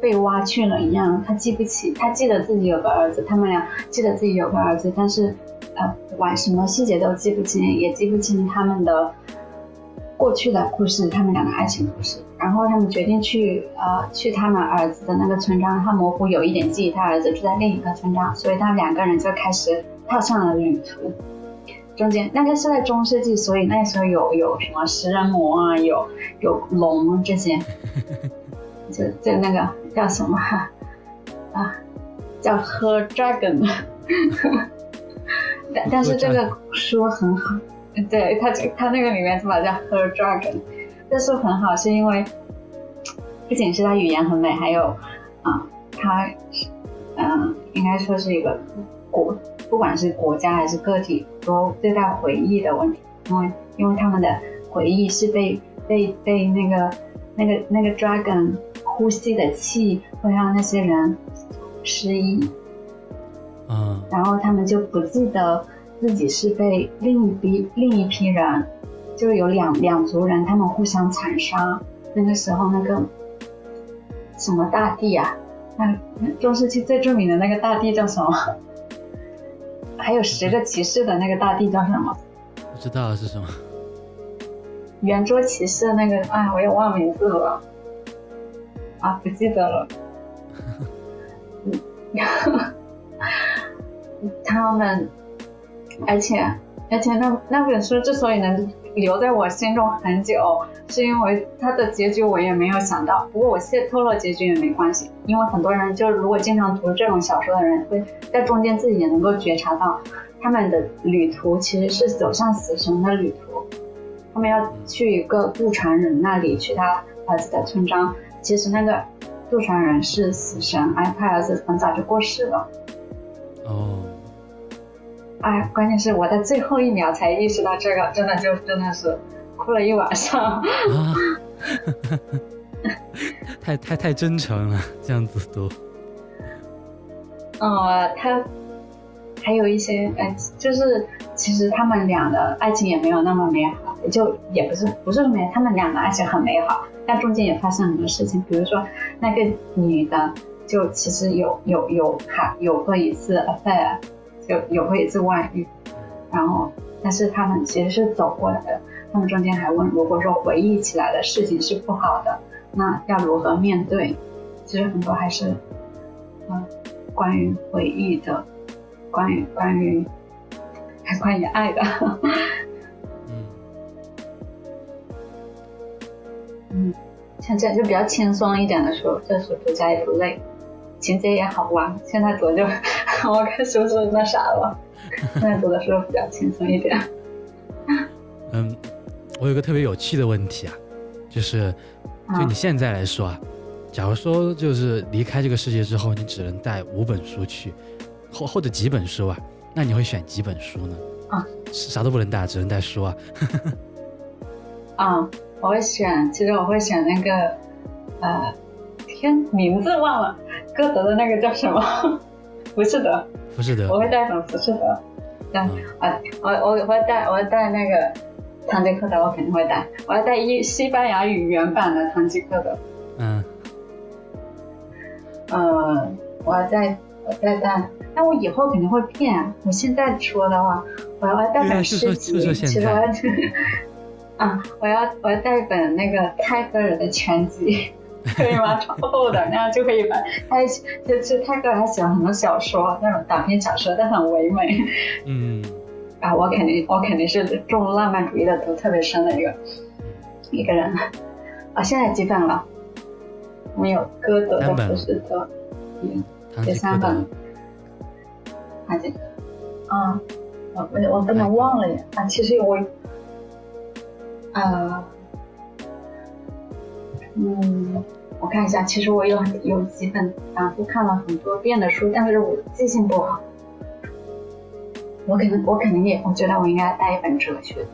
被挖去了一样，他记不起，他记得自己有个儿子，他们俩记得自己有个儿子，但是呃，管什么细节都记不清，也记不清他们的过去的故事，他们俩的爱情故事。然后他们决定去呃去他们儿子的那个村庄，他模糊有一点记忆，他儿子住在另一个村庄，所以他两个人就开始踏上了旅途。中间那个是在中世纪，所以那时候有有什么食人魔啊，有有龙这些，就就那个叫什么啊，叫 Her Dragon，但但是这个书很好，对他他那个里面叫 Her Dragon，这书很好，是因为不仅是他语言很美，还有啊，他嗯，应该说是一个国。不管是国家还是个体，都对待回忆的问题，因为因为他们的回忆是被被被那个那个那个 dragon 呼吸的气会让那些人失忆，嗯，然后他们就不记得自己是被另一批另一批人，就有两两族人，他们互相残杀。那个时候那个什么大帝啊，那中世纪最著名的那个大帝叫什么？还有十个骑士的那个大帝叫什么？不知道是什么。圆桌骑士那个，哎，我也忘名字了。啊，不记得了。他们，而且而且那那本书之所以能留在我心中很久，是因为它的结局我也没有想到。不过我泄透了结局也没关系，因为很多人就如果经常读这种小说的人会。在中间自己也能够觉察到，他们的旅途其实是走向死神的旅途。他们要去一个渡船人那里，去他儿子的村庄。其实那个渡船人是死神，哎，他儿子很早就过世了。哦。哎，关键是我在最后一秒才意识到这个，真的就真的是哭了一晚上。啊。太太太真诚了，这样子读。嗯，他还有一些，哎，就是其实他们俩的爱情也没有那么美好，就也不是不是美，他们俩的爱情很美好，但中间也发生很多事情，比如说那个女的就其实有有有还有过一次 affair，就有过一次外遇，然后但是他们其实是走过来的，他们中间还问，如果说回忆起来的事情是不好的，那要如何面对？其实很多还是，嗯。关于回忆的，关于关于关于爱的，嗯 嗯，像这样就比较轻松一点的书，这书读起来也不累，情节也好玩。现在读就 我看书是那啥了，现在读的时候比较轻松一点。嗯，我有个特别有趣的问题啊，就是就你现在来说啊，假如说就是离开这个世界之后，你只能带五本书去，或或者几本书啊，那你会选几本书呢？啊，啥都不能带，只能带书啊。啊，我会选，其实我会选那个，呃，天，名字忘了，歌德的那个叫什么？浮士德。浮士德。我会带本浮士德。对，啊，我我我会带，我会带那个堂吉诃德，我肯定会带。我要带一西班牙语原版的堂吉诃德。嗯。呃，我要再我再带，但我以后肯定会变。我现在说的话，我要带本诗集。其实我要。啊，我要我要带一本那个泰戈尔的全集，可以吗？超厚的，那样就可以把他就就泰戈尔他写了很多小说，那种短篇小说，但很唯美。嗯。啊，我肯定我肯定是中浪漫主义的读特别深的一个一个人。啊，现在几本了？没有歌德的不是的，嗯，第三本。还是啊，我我我不能忘了呀！啊，其实我。呃，嗯，我看一下，其实我有有几本反复看了很多遍的书，但是我记性不好。我可能，我肯定也，我觉得我应该带一本哲学。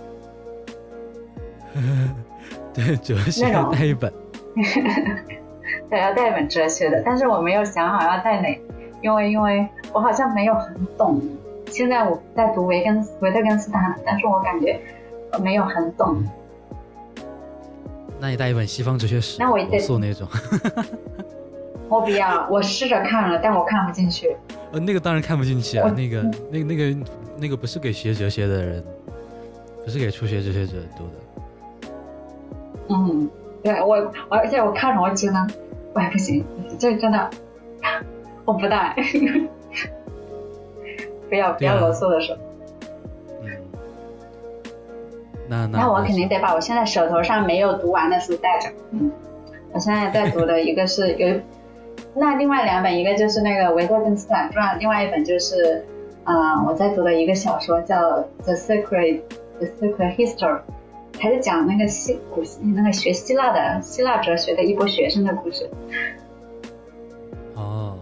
对，哲学带一本。对，要带一本哲学的，但是我没有想好要带哪，因为因为我好像没有很懂。现在我在读维根维特根斯坦，但是我感觉没有很懂。那你带一本西方哲学史，那我素那种。我不要，我试着看了，但我看不进去。呃，那个当然看不进去啊，那个、那、那个、那个不是给学哲学的人，不是给初学哲学者读的。嗯，对我，而且我看着我觉得，哎，不行，这真的，我不带，不要不要啰嗦的说。那那我肯定得把我现在手头上没有读完的书带着。嗯，我现在在读的一个是有，那另外两本，一个就是那个《维特根斯坦传》，另外一本就是，啊，我在读的一个小说叫《The Secret The Secret History》，还是讲那个希古希那个学希腊的希腊哲学的一波学生的故事。哦，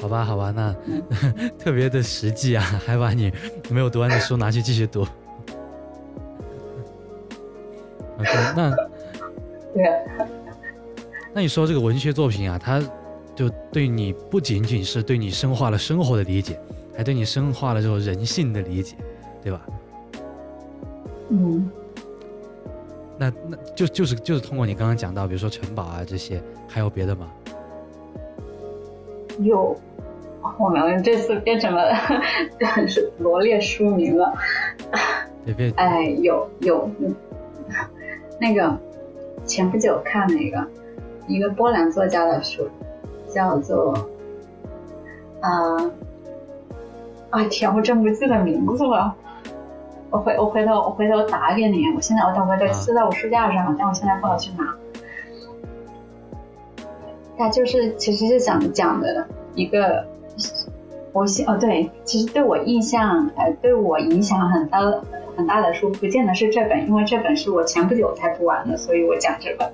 好吧，好吧，那 特别的实际啊，还把你没有读完的书拿去继续读。那 对，那你说这个文学作品啊，它就对你不仅仅是对你深化了生活的理解，还对你深化了这种人性的理解，对吧？嗯。那那就就是就是通过你刚刚讲到，比如说城堡啊这些，还有别的吗？有。我们这次变成了 是罗列书名了。哎，有有，那个前不久看了一个一个波兰作家的书，叫做啊，哎天，我真不记得名字了。我回我回头我回头打给你。我现在我等会儿撕在我书架上，但我现在不好去拿。他就是其实是想讲的一个。我想哦，对，其实对我印象，呃，对我影响很大很大的书，不见得是这本，因为这本是我前不久才读完的，所以我讲这本。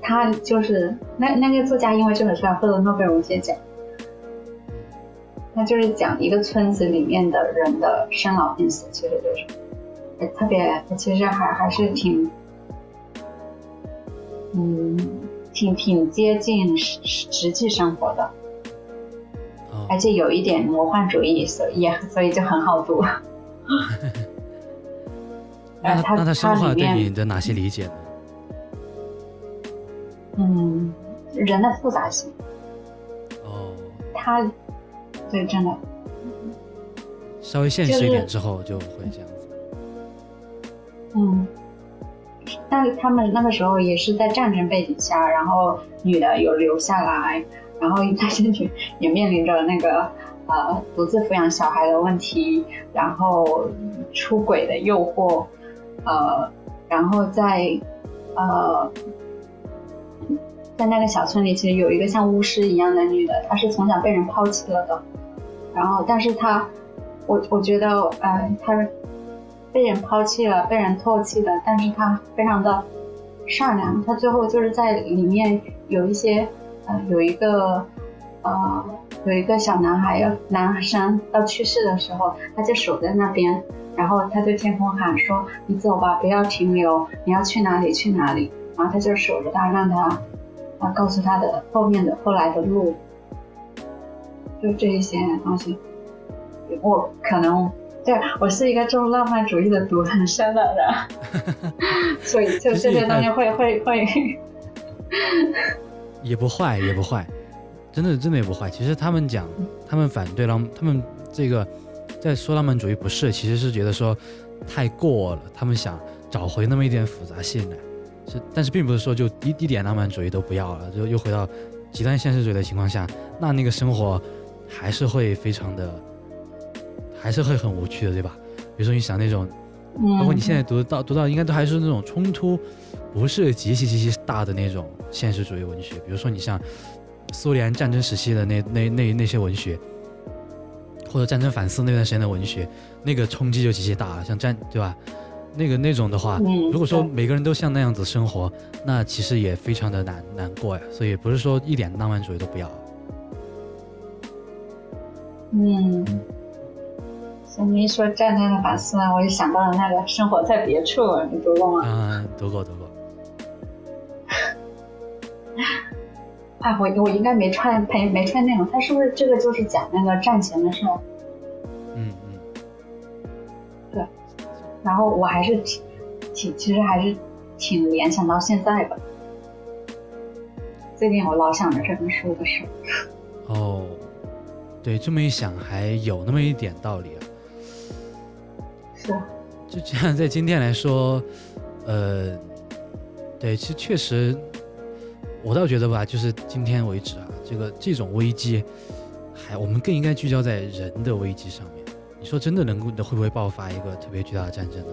他就是那那个作家，因为这本书获得诺贝尔文学奖。他就是讲一个村子里面的人的生老病死，其实就是，特别，其实还还是挺，嗯。挺挺接近实实际生活的，而且有一点魔幻主义，所以也所以就很好读。那他那他生化对你的哪些理解呢？嗯，人的复杂性。哦。他，对，真的。稍微现实一点之后就会这样子。嗯。但他们那个时候也是在战争背景下，然后女的有留下来，然后她身体也面临着那个呃独自抚养小孩的问题，然后出轨的诱惑，呃，然后在呃在那个小村里，其实有一个像巫师一样的女的，她是从小被人抛弃了的，然后但是她，我我觉得呃她。被人抛弃了，被人唾弃的，但是她非常的善良，他最后就是在里面有一些，呃，有一个，呃，有一个小男孩要男生要去世的时候，他就守在那边，然后他对天空喊说：“你走吧，不要停留，你要去哪里去哪里。”然后他就守着他，让他，啊，告诉他的后面的后来的路，就这一些东西，我可能。对我是一个重浪漫主义的毒很深的人，所以就这些东西会会会，也不坏也不坏，真的真的也不坏。其实他们讲，他们反对浪，他们这个在说浪漫主义不是，其实是觉得说太过了，他们想找回那么一点复杂性来，是，但是并不是说就一一点浪漫主义都不要了，就又回到极端现实主义的情况下，那那个生活还是会非常的。还是会很无趣的，对吧？比如说你想那种，包括你现在读到读到，应该都还是那种冲突不是极其极其大的那种现实主义文学。比如说你像苏联战争时期的那那那那些文学，或者战争反思那段时间的文学，那个冲击就极其大了，像战对吧？那个那种的话，如果说每个人都像那样子生活，那其实也非常的难难过呀。所以不是说一点浪漫主义都不要。嗯。你一说战争的反思呢，我就想到了那个《生活在别处》，你读过吗？嗯，读过，读过。哎，我我应该没穿没没穿那种，他是不是这个就是讲那个战前的事儿？然后我还是挺挺，其实还是挺联想到现在的。最近我老想着这本书的事。哦，对，这么一想，还有那么一点道理啊。就这样，在今天来说，呃，对，其实确实，我倒觉得吧，就是今天为止啊，这个这种危机，还我们更应该聚焦在人的危机上面。你说真的能够会不会爆发一个特别巨大的战争呢？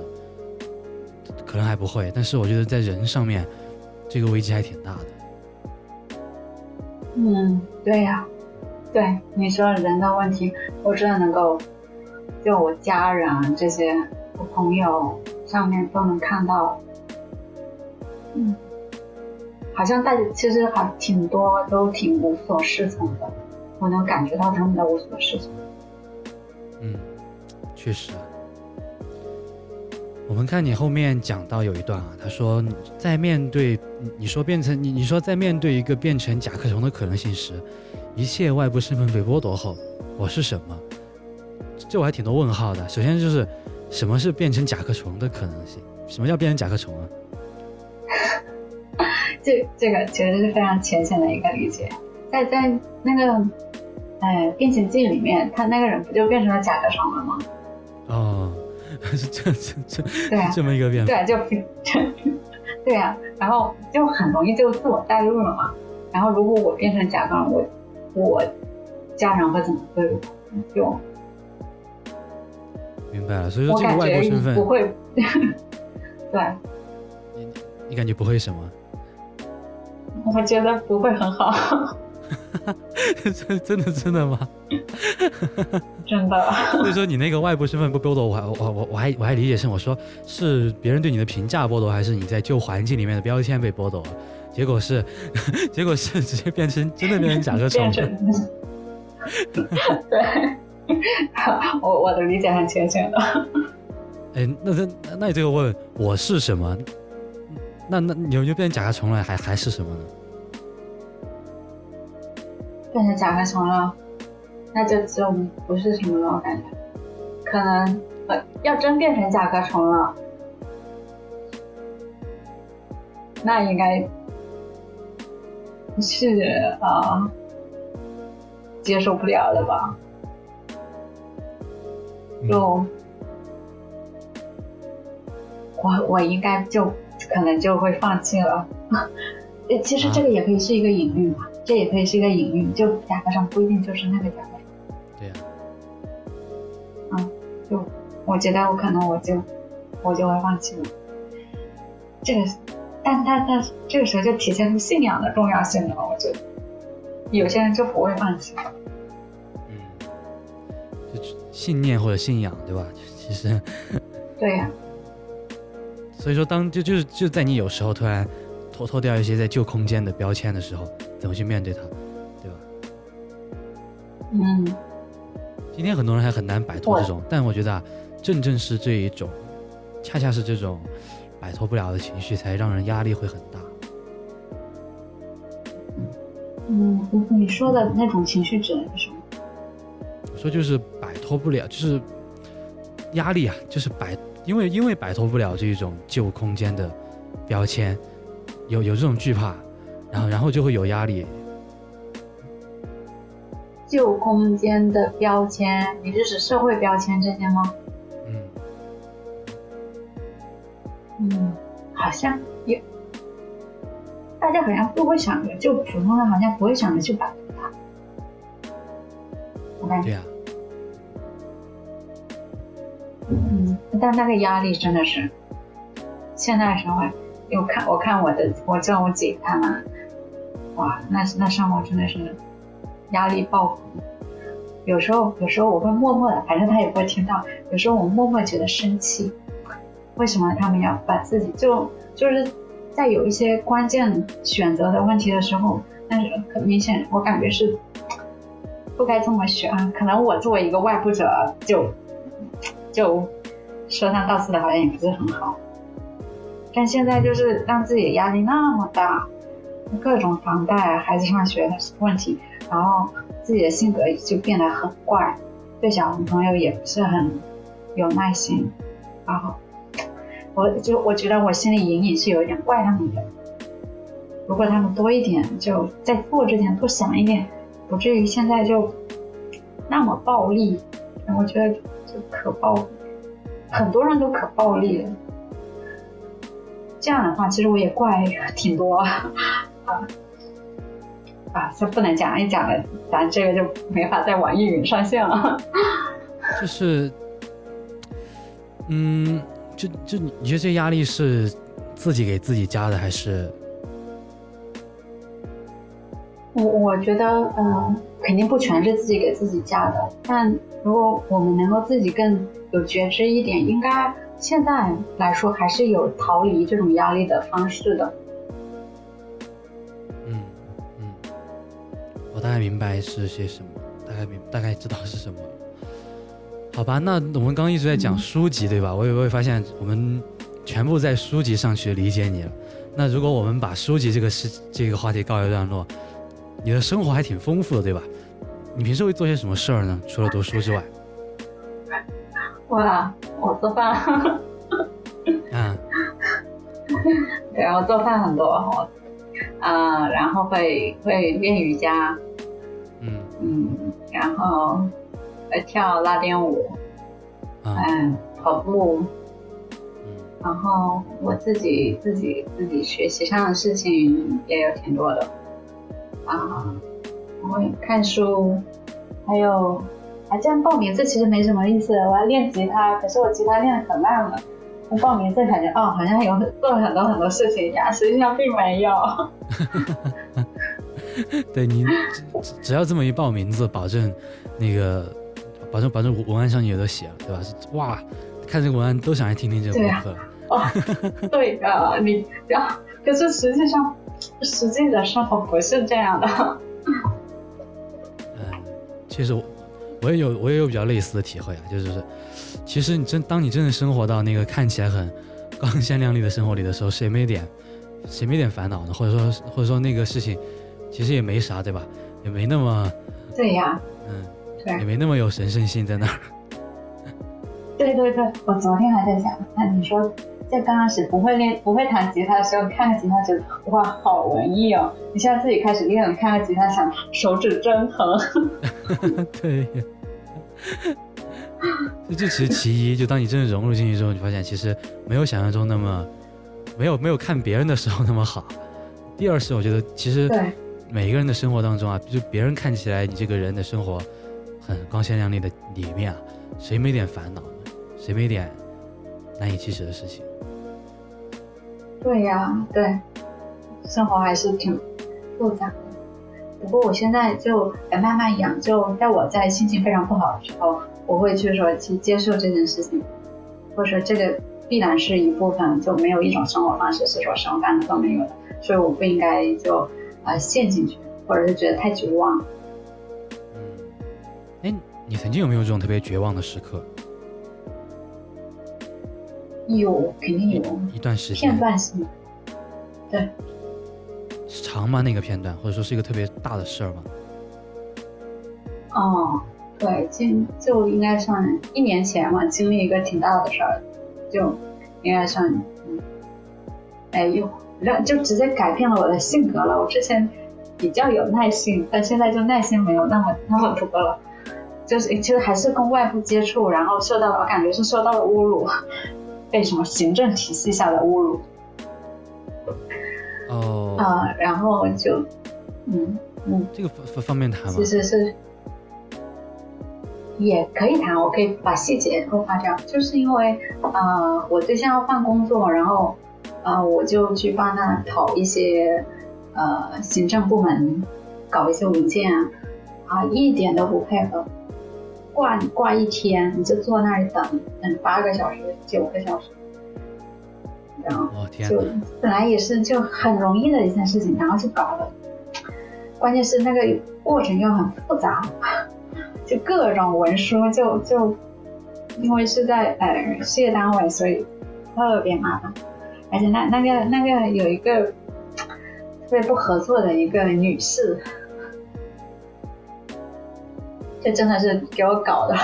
可能还不会，但是我觉得在人上面，这个危机还挺大的。嗯，对呀，对你说人的问题，我真的能够。就我家人这些，我朋友上面都能看到，嗯，好像大家其实还挺多都挺无所适从的，我能感觉到他们的无所适从。确实。我们看你后面讲到有一段啊，他说在面对你说变成你你说在面对一个变成甲壳虫的可能性时，一切外部身份被剥夺后，我是什么？这我还挺多问号的。首先就是，什么是变成甲壳虫的可能性？什么叫变成甲壳虫啊？这这个其实是非常浅显的一个理解。在在那个，哎，《变形记》里面，他那个人不就变成了甲壳虫了吗？哦，是这这这对这么一个变化对，就 对呀，然后就很容易就自我代入了嘛。然后如果我变成甲方，我我家长会怎么对我？就。明白了，所以说这个外国身份不会，对，你你感觉不会什么？我觉得不会很好。真真的真的吗？真的。所以说你那个外部身份不剥夺，我还我我我还我还理解是我说是别人对你的评价剥夺，还是你在旧环境里面的标签被剥夺？结果是 结果是直接变成真的变成甲壳虫。对。我我的理解很浅显的。哎，那那那你这个问我是什么？那那你就变成甲壳虫了，还还是什么呢？变成甲壳虫了，那就就不是什么了。我感觉，可能呃，要真变成甲壳虫了，那应该是啊，接受不了了吧？就我我应该就可能就会放弃了。呃，其实这个也可以是一个隐喻嘛，这也可以是一个隐喻，就价格上不一定就是那个价格。对呀。嗯，就我觉得我可能我就我就会放弃了。这个，但但但这个时候就体现出信仰的重要性了，我觉得有些人就不会放弃。信念或者信仰，对吧？其实，对呀。所以说，当就就是就在你有时候突然脱脱掉一些在旧空间的标签的时候，怎么去面对它，对吧？嗯。今天很多人还很难摆脱这种，但我觉得啊，正正是这一种，恰恰是这种摆脱不了的情绪，才让人压力会很大。嗯，你说的那种情绪指的是什么？我说就是摆脱不了，就是压力啊，就是摆，因为因为摆脱不了这一种旧空间的标签，有有这种惧怕，然后然后就会有压力。旧空间的标签，你是指社会标签这些吗？嗯，嗯，好像也，大家好像不会想着，就普通人好像不会想着去摆脱它。对呀。嗯，但那个压力真的是，现在社会，我看我看我的，我叫我姐他们，哇，那那生活真的是。压力爆棚，有时候有时候我会默默的，反正他也不会听到。有时候我默默觉得生气，为什么他们要把自己就就是在有一些关键选择的问题的时候，但是很明显我感觉是不该这么选。可能我作为一个外部者，就就说三道四的，好像也不是很好。但现在就是让自己的压力那么大，各种房贷、孩子上学的问题。然后自己的性格就变得很怪，对小朋友也不是很有耐心。然后我就我觉得我心里隐隐是有一点怪他们的。如果他们多一点，就在做之前多想一点，不至于现在就那么暴力。我觉得就可暴，很多人都可暴力了。这样的话，其实我也怪挺多啊。啊，这不能讲，一讲了，咱这个就没法在网易云上线了。就是，嗯，就就你觉得这压力是自己给自己加的，还是？我我觉得，嗯，肯定不全是自己给自己加的。但如果我们能够自己更有觉知一点，应该现在来说还是有逃离这种压力的方式的。大概明白是些什么，大概明大概知道是什么，好吧？那我们刚刚一直在讲书籍，对吧？我也会发现我们全部在书籍上去理解你了。那如果我们把书籍这个事这个话题告一段落，你的生活还挺丰富的，对吧？你平时会做些什么事儿呢？除了读书之外？哇，我做饭。嗯。对，我做饭很多，我啊，然后会会练瑜伽。嗯嗯，然后呃跳拉丁舞，嗯跑步，嗯，然后我自己自己自己学习上的事情也有挺多的，啊，我会看书，还有啊这样报名字其实没什么意思，我要练吉他，可是我吉他练的可烂了，我报名这感觉哦好像有做了很多很多事情呀，实际上并没有。对你只只要这么一报名字，保证那个保证保证文案上也都写了，对吧？哇，看这个文案都想来听听这个播客。哦，对的，你然后可是实际上实际的生活不是这样的。嗯，其实我我也有我也有比较类似的体会啊，就是其实你真当你真的生活到那个看起来很光鲜亮丽的生活里的时候，谁没点谁没点烦恼呢？或者说或者说那个事情。其实也没啥，对吧？也没那么，对呀，嗯，对，也没那么有神圣性在那儿。对对对，我昨天还在想，那你说在刚开始不会练、不会弹吉他的时候，看个吉他觉得哇，好文艺哦。你现在自己开始练了，看个吉他想手指真疼。对，这这其实其一，就当你真的融入进去之后，你发现其实没有想象中那么，没有没有看别人的时候那么好。第二是我觉得其实对。每一个人的生活当中啊，就别人看起来你这个人的生活很光鲜亮丽的里面啊，谁没点烦恼？谁没点难以启齿的事情？对呀，对，生活还是挺复杂的。不过我现在就慢慢养，就在我在心情非常不好的时候，我会去说去接受这件事情，或者说这个必然是一部分，就没有一种生活方式是说什么烦恼都没有的，所以我不应该就啊陷进去，或者是觉得太绝望。嗯，哎，你曾经有没有这种特别绝望的时刻？有，肯定有。一段时间。片段性。对。是长吗？那个片段，或者说是一个特别大的事儿吗？哦，对，经就应该算一年前嘛，经历一个挺大的事儿，就应该算，嗯，哎，又让就直接改变了我的性格了。我之前比较有耐性，但现在就耐心没有那么那么多了。就是其实还是跟外部接触，然后受到了，我感觉是受到了侮辱，被什么行政体系下的侮辱。哦。啊，然后就，嗯嗯，这个方方便谈吗？其实是。也可以谈，我可以把细节都发掉。就是因为，呃，我对象要换工作，然后，呃，我就去帮他跑一些，呃，行政部门搞一些文件啊，啊，一点都不配合，挂你挂一天，你就坐那里等，等八个小时、九个小时，然后就本来也是就很容易的一件事情，然后就搞了，关键是那个过程又很复杂。就各种文书，就就因为是在呃事业单位，所以特别麻烦。而且那那个那个有一个特别不合作的一个女士，这真的是给我搞的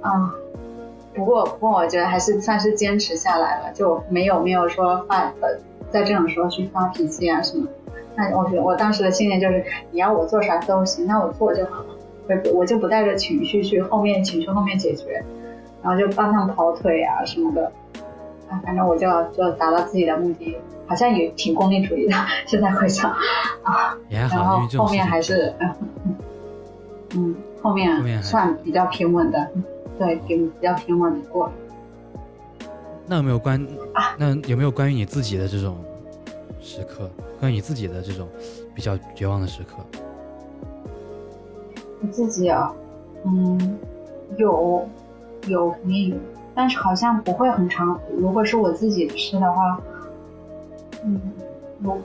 啊！不过不过，我觉得还是算是坚持下来了，就没有没有说发呃在这种时候去发脾气啊什么。那我觉得我当时的信念就是，你要我做啥都行，那我做就好了。我就不带着情绪去后面情绪后面解决，然后就帮他们跑腿啊什么的，啊，反正我就就达到自己的目的，好像也挺功利主义的。现在回想啊，然后后面还是嗯，后面算比较平稳的，对，平比较平稳的过。那有没有关那有没有关于你自己的这种时刻？关于你自己的这种比较绝望的时刻？我自己啊，嗯，有，有肯定有，但是好像不会很长。如果是我自己吃的话，嗯，我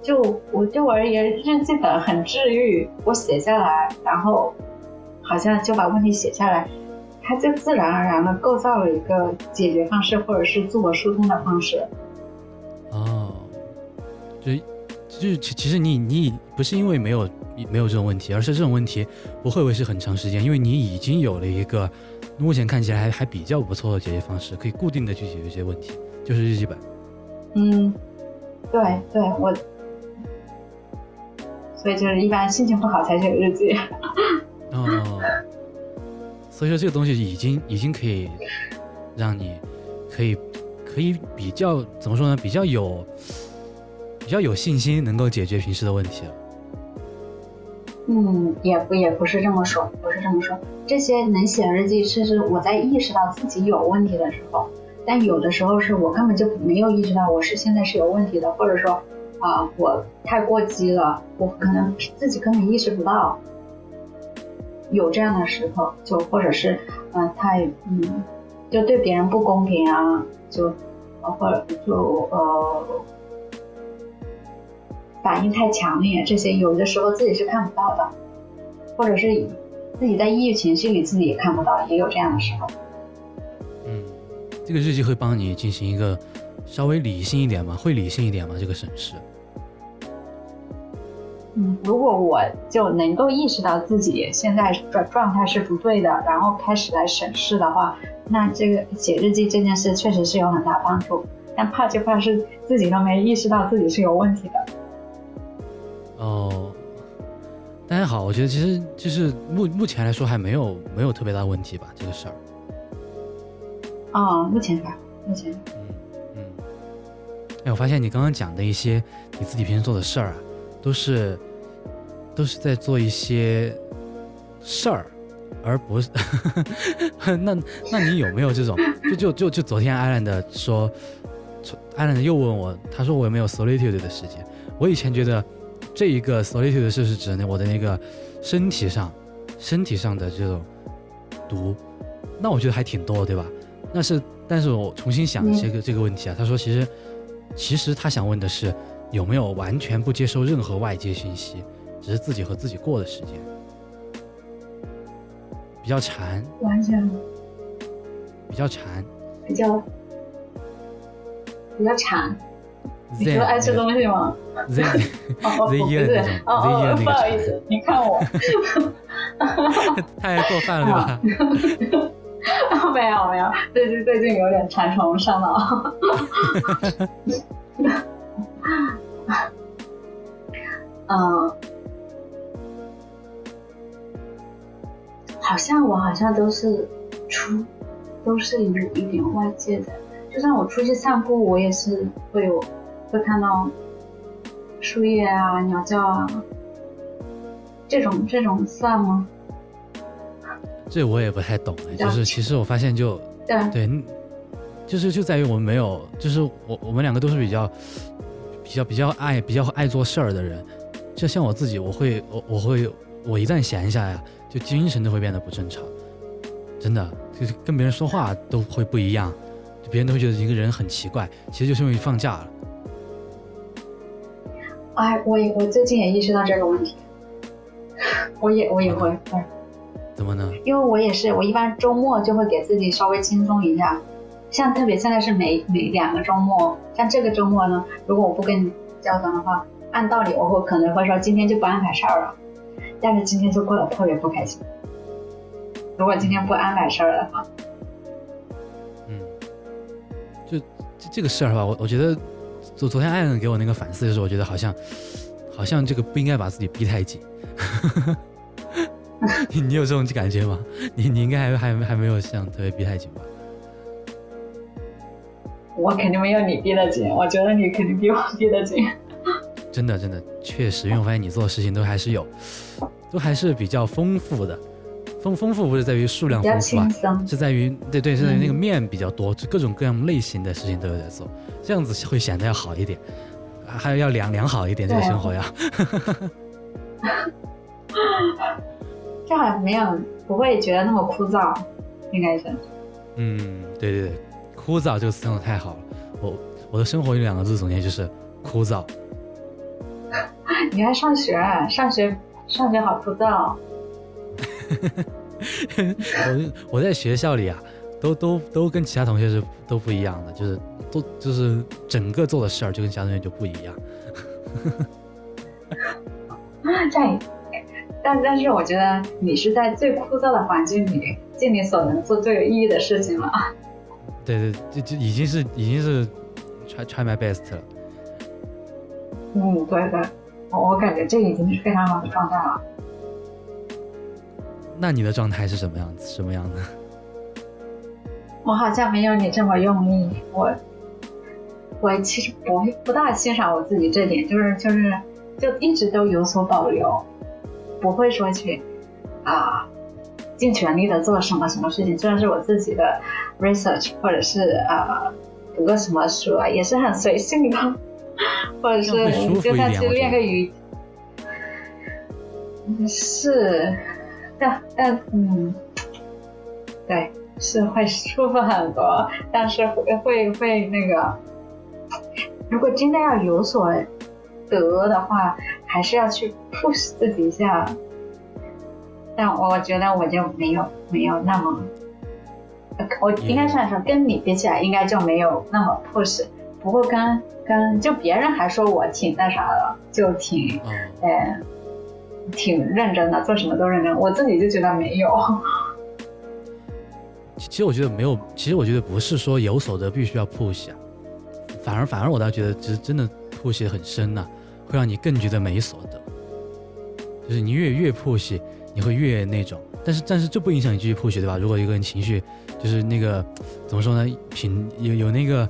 就我对我而言，日记本很治愈。我写下来，然后好像就把问题写下来，它就自然而然的构造了一个解决方式，或者是自我疏通的方式。哦，就就是其其实你你不是因为没有。没有这种问题，而是这种问题不会维持很长时间，因为你已经有了一个目前看起来还还比较不错的解决方式，可以固定的去解决一些问题，就是日记本。嗯，对对，我，所以就是一般心情不好才写日记。哦，所以说这个东西已经已经可以让你可以可以比较怎么说呢？比较有比较有信心能够解决平时的问题了。嗯，也不也不是这么说，不是这么说。这些能写日记，是是我在意识到自己有问题的时候，但有的时候是我根本就没有意识到我是现在是有问题的，或者说啊，我太过激了，我可能自己根本意识不到有这样的时候，就或者是嗯太嗯就对别人不公平啊，就或者就呃。反应太强烈，这些有的时候自己是看不到的，或者是自己在抑郁情绪里自己也看不到，也有这样的时候。嗯，这个日记会帮你进行一个稍微理性一点吗？会理性一点吗？这个审视。嗯，如果我就能够意识到自己现在状状态是不对的，然后开始来审视的话，那这个写日记这件事确实是有很大帮助。但怕就怕是自己都没意识到自己是有问题的。哦，大家好，我觉得其实就是目目前来说还没有没有特别大问题吧，这个事儿。哦，目前吧，目前。嗯嗯。哎，我发现你刚刚讲的一些你自己平时做的事儿啊，都是都是在做一些事儿，而不是。那那你有没有这种？就就就就昨天艾兰的说，艾伦又问我，他说我有没有 solitude 的时间？我以前觉得。这一个 solitude 的事是指我的那个身体上，身体上的这种毒，那我觉得还挺多，对吧？那是，但是我重新想这个这个问题啊，他说其实其实他想问的是有没有完全不接受任何外界信息，只是自己和自己过的时间，比较馋，完全。比较馋，比较比较馋。你说爱吃东西吗？Z 不一的那种是，哦 哦，不好意思，你看我，他爱做饭了吧？没有没有，最近最近有点馋虫上脑。嗯，好像我好像都是出，都是有一点外界的，就算我出去散步，我也是会有会看到树叶啊、鸟叫啊，这种这种算吗？这我也不太懂就是其实我发现就对。啊，对，嗯就是就在于我们没有，就是我我们两个都是比较比较比较爱比较爱做事儿的人，就像我自己，我会我我会我一旦闲下呀，就精神都会变得不正常，真的就是跟别人说话都会不一样，就别人都会觉得一个人很奇怪，其实就是因为放假了。哎，我也我最近也意识到这个问题，我也我也会会。怎么呢？因为我也是，我一般周末就会给自己稍微轻松一下，像特别现在是每每两个周末，像这个周末呢，如果我不跟你交谈的话，按道理我会可能会说今天就不安排事儿了，但是今天就过得特别不开心。如果今天不安排事儿的话，嗯，就这这个事儿吧，我我觉得昨昨天艾伦给我那个反思就是，我觉得好像好像这个不应该把自己逼太紧。你你有这种感觉吗？你你应该还还还没有像特别逼太紧吧？我肯定没有你逼得紧，我觉得你肯定比我逼得紧。真的真的确实，因为我发现你做的事情都还是有，都还是比较丰富的。丰丰富不是在于数量丰富啊是在于对对，是在于那个嗯面比较多，就各种各样类型的事情都有在做，这样子会显得要好一点，还有要良良好一点，这个生活要。这样没有不会觉得那么枯燥，应该是。嗯，对对对，枯燥这个词用的太好了。我我的生活有两个字总结就是枯燥。你还上学，上学上学好枯燥。我我在学校里啊，都都都跟其他同学是都不一样的，就是都就是整个做的事儿就跟其他同学就不一样。在，但但是我觉得你是在最枯燥的环境里，尽你所能做最有意义的事情了。对对，就就已经是已经是 try try my best 了。嗯，对对，我我感觉这已经是非常好的状态了。那你的状态是什么样子？什么样的？我好像没有你这么用力，我我其实不不大欣赏我自己这点，就是就是就一直都有所保留，不会说去啊、尽全力的做什么什么事情，就算是我自己的 research 或者是啊、读个什么书啊，也是很随性的，或者是就算去练个瑜，嗯是，但但嗯，对。是会舒服很多，但是会会会那个，如果真的要有所得的话，还是要去 push 自己一下。但我觉得我就没有没有那么，呃我应该算是跟你比起来，应该就没有那么 push。不过跟跟就别人还说我挺那啥的，就挺哦，呃挺认真的，做什么都认真。我自己就觉得没有。其实我觉得没有，其实我觉得不是说有所得必须要 push 啊，反而反而我倒觉得，其实真的 push 很深呐、会让你更觉得没所得。就是你越越 push，你会越那种，但是但是这不影响你继续 push 对吧？如果一个人情绪就是那个怎么说呢，品有有那个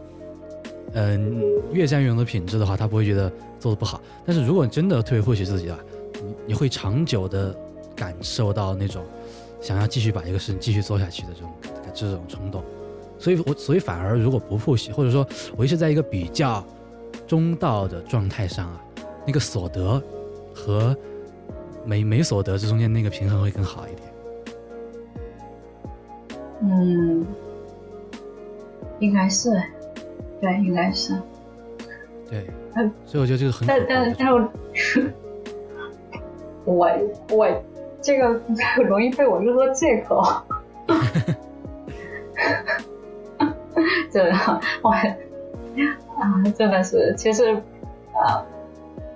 嗯、越战越勇的品质的话，他不会觉得做的不好。但是如果真的特别 push 自己啊，你你会长久的感受到那种想要继续把一个事情继续做下去的这种这种冲动。所以我所以反而如果不 push，或者说我一直在一个比较中道的状态上啊，那个所得和没没所得这中间那个平衡会更好一点。嗯，应该是，对，应该是。对，嗯所以我觉得这个很可但但但我我我这个 容易被我用作借口。真的，我啊，真的是，其实啊，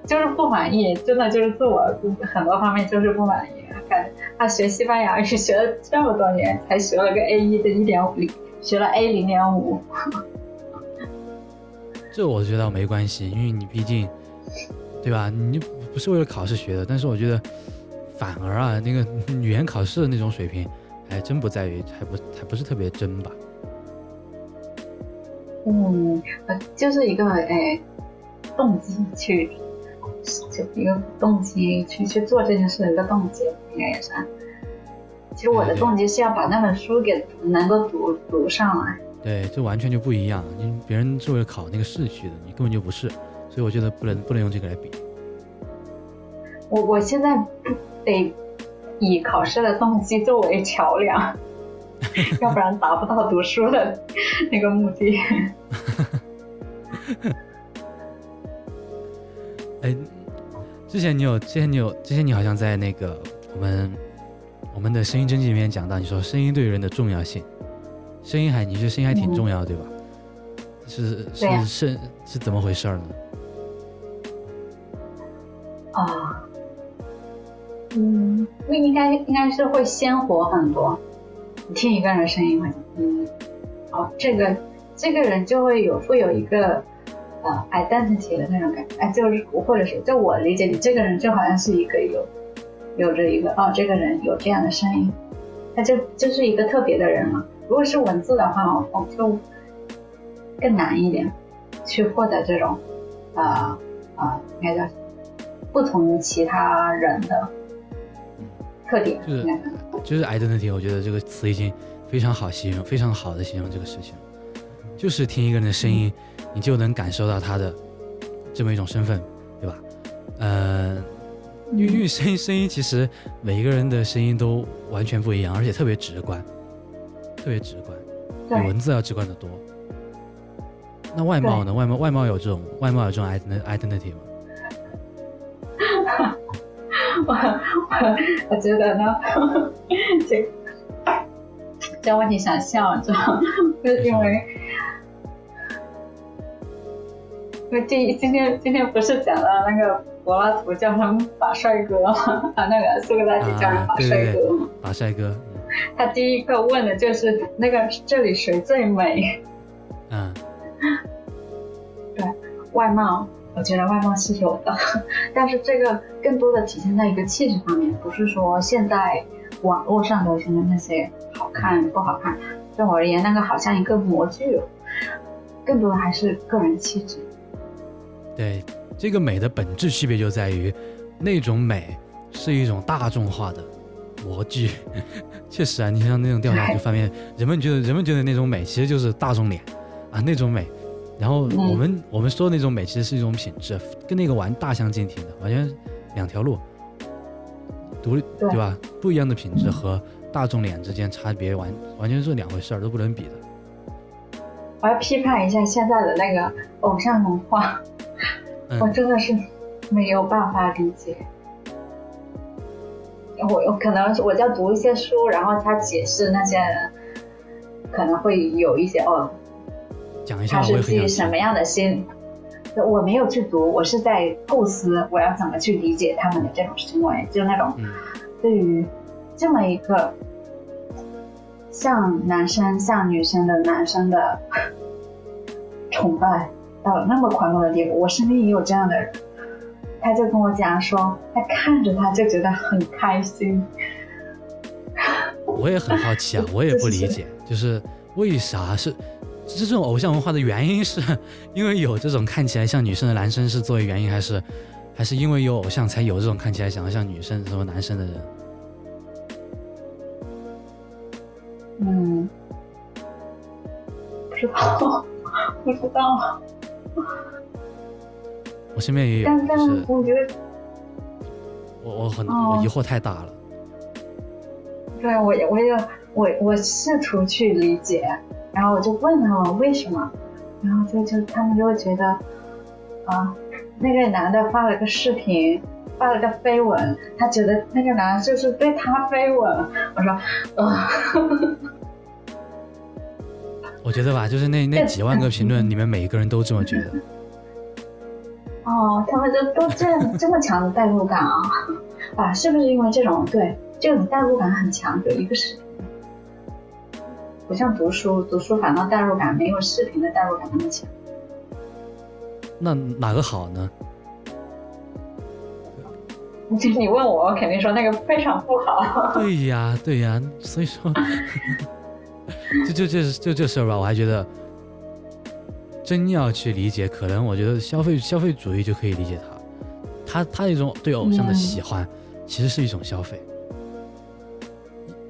就是不满意，真的就是自我很多方面就是不满意。感他学西班牙语学了这么多年，才学了个 A 一的一点五，学了 A 零点五。这我觉得没关系，因为你毕竟，对吧？你不是为了考试学的，但是我觉得反而啊，那个 语言考试的那种水平，还真不在于，还不还不是特别真吧？嗯，呃就是一个诶动机去，就一个动机去去做这件事的一个动机，应该也算。其实我的动机是要把那本书给能够读读上来。对，这完全就不一样。你别人是为了考那个试去的，你根本就不是，所以我觉得不能不能用这个来比。我我现在不得以考试的动机作为桥梁，要不然达不到读书的那个目的。哎，之前你有，之前你有，之前你好像在那个我们我们的声音征集里面讲到，你说声音对人的重要性，声音还你觉得声音还挺重要，对吧？是是是是怎么回事儿呢？啊，嗯，那应该应该是会鲜活很多。你听一个人的声音会，嗯，哦，这个这个人就会有会有一个呃 identity 的那种感觉，哎，就是或者是就我理解，你这个人就好像是一个有有着一个哦，这个人有这样的声音，他就就是一个特别的人嘛。如果是文字的话，我就更难一点去获得这种呃呃应该叫不同于其他人的特点，就是就是 identity，我觉得这个词已经非常好形容，非常好的形容这个事情。就是听一个人的声音，你就能感受到他的这么一种身份，对吧？呃，因为因为声音声音其实每一个人的声音都完全不一样，而且特别直观，特别直观，比文字要直观的多。那外貌呢？外貌外貌有这种外貌有这种 identity 吗？我我我觉得呢，这这问题想笑，你知道吗？就是因为。因为第一今天今天不是讲了那个柏拉图叫人把帅哥吗？啊，那个苏格拉底叫人把帅哥吗？把帅哥，他第一个问的就是那个这里谁最美？嗯，对外貌，我觉得外貌是有的，但是这个更多的体现在一个气质方面，不是说现在网络上流行的那些好看不好看。对我而言，那个好像一个模具，更多的还是个人气质。对，这个美的本质区别就在于，那种美是一种大众化的模具。确实啊，你像那种调查就发现，人们觉得人们觉得那种美其实就是大众脸啊那种美，然后我们、我们说的那种美其实是一种品质，跟那个玩大相径庭的，完全两条路，独立对对吧？不一样的品质和大众脸之间差别完完全是两回事儿，都不能比的。我要批判一下现在的那个偶像文化，我嗯，真的是没有办法理解。我我可能我在读一些书，然后他解释那些人，可能会有一些哦，讲一下，是基于什么样的心？我没有去读，我是在构思我要怎么去理解他们的这种行为，就那种嗯对于这么一个像男生像女生的男生的崇拜到了那么狂热的地步。我身边也有这样的人，他就跟我讲说，他看着他就觉得很开心。我也很好奇啊，我也不理解，就是为啥是这种偶像文化的原因是 因为有这种看起来像女生的男生是作为原因，还是还是因为有偶像才有这种看起来想要像女生什么男生的人？嗯，不知道，不知道。我身边也有，但但是我觉得，我我很哦我疑惑太大了。对我也我也我我试图去理解，然后我就问他们为什么，然后就就他们就会觉得，啊，那个男的发了个视频，发了个绯闻，他觉得那个男的就是对他飞吻。我说，啊。我觉得吧，就是那那几万个评论里面，每一个人都这么觉得。哦，他们就都这样这么强的代入感啊！啊，是不是因为这种对这种代入感很强？有一个视频，不像读书，读书反倒代入感没有视频的代入感那么强。那哪个好呢？你 你问我，我肯定说那个非常不好。对呀，对呀，所以说。就就就就这事儿吧，我还觉得真要去理解，可能我觉得消费消费主义就可以理解他，他他那种对偶像的喜欢，其实是一种消费，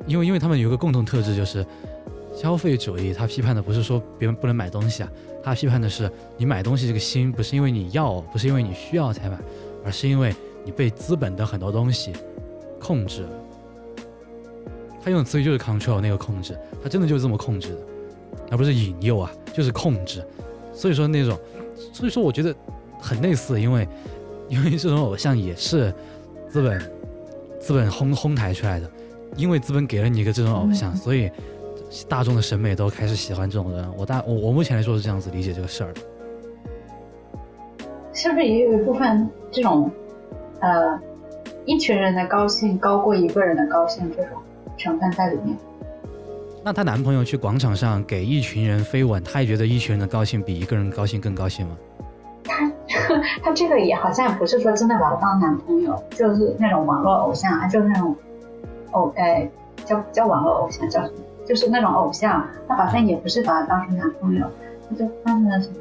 因为因为他们有个共同特质，就是消费主义，他批判的不是说别人不能买东西啊，他批判的是你买东西这个心不是因为你要，不是因为你需要才买，而是因为你被资本的很多东西控制了。他用的词语就是 control 那个控制，他真的就是这么控制的，而不是引诱啊，就是控制。所以说那种，所以说我觉得很类似，因为因为这种偶像也是资本资本哄哄抬出来的，因为资本给了你一个这种偶像，所以大众的审美都开始喜欢这种人。我大我我目前来说是这样子理解这个事儿的。是不是也有一部分这种呃一群人的高兴高过一个人的高兴这种？成分在里面。那她男朋友去广场上给一群人飞吻，她也觉得一群人的高兴比一个人高兴更高兴吗？她她 这个也好像不是说真的把他当男朋友，就是那种网络偶像啊，就是那种偶哎叫叫网络偶像叫什么？就是那种偶像，他好像也不是把他当成男朋友，他就发生了什么？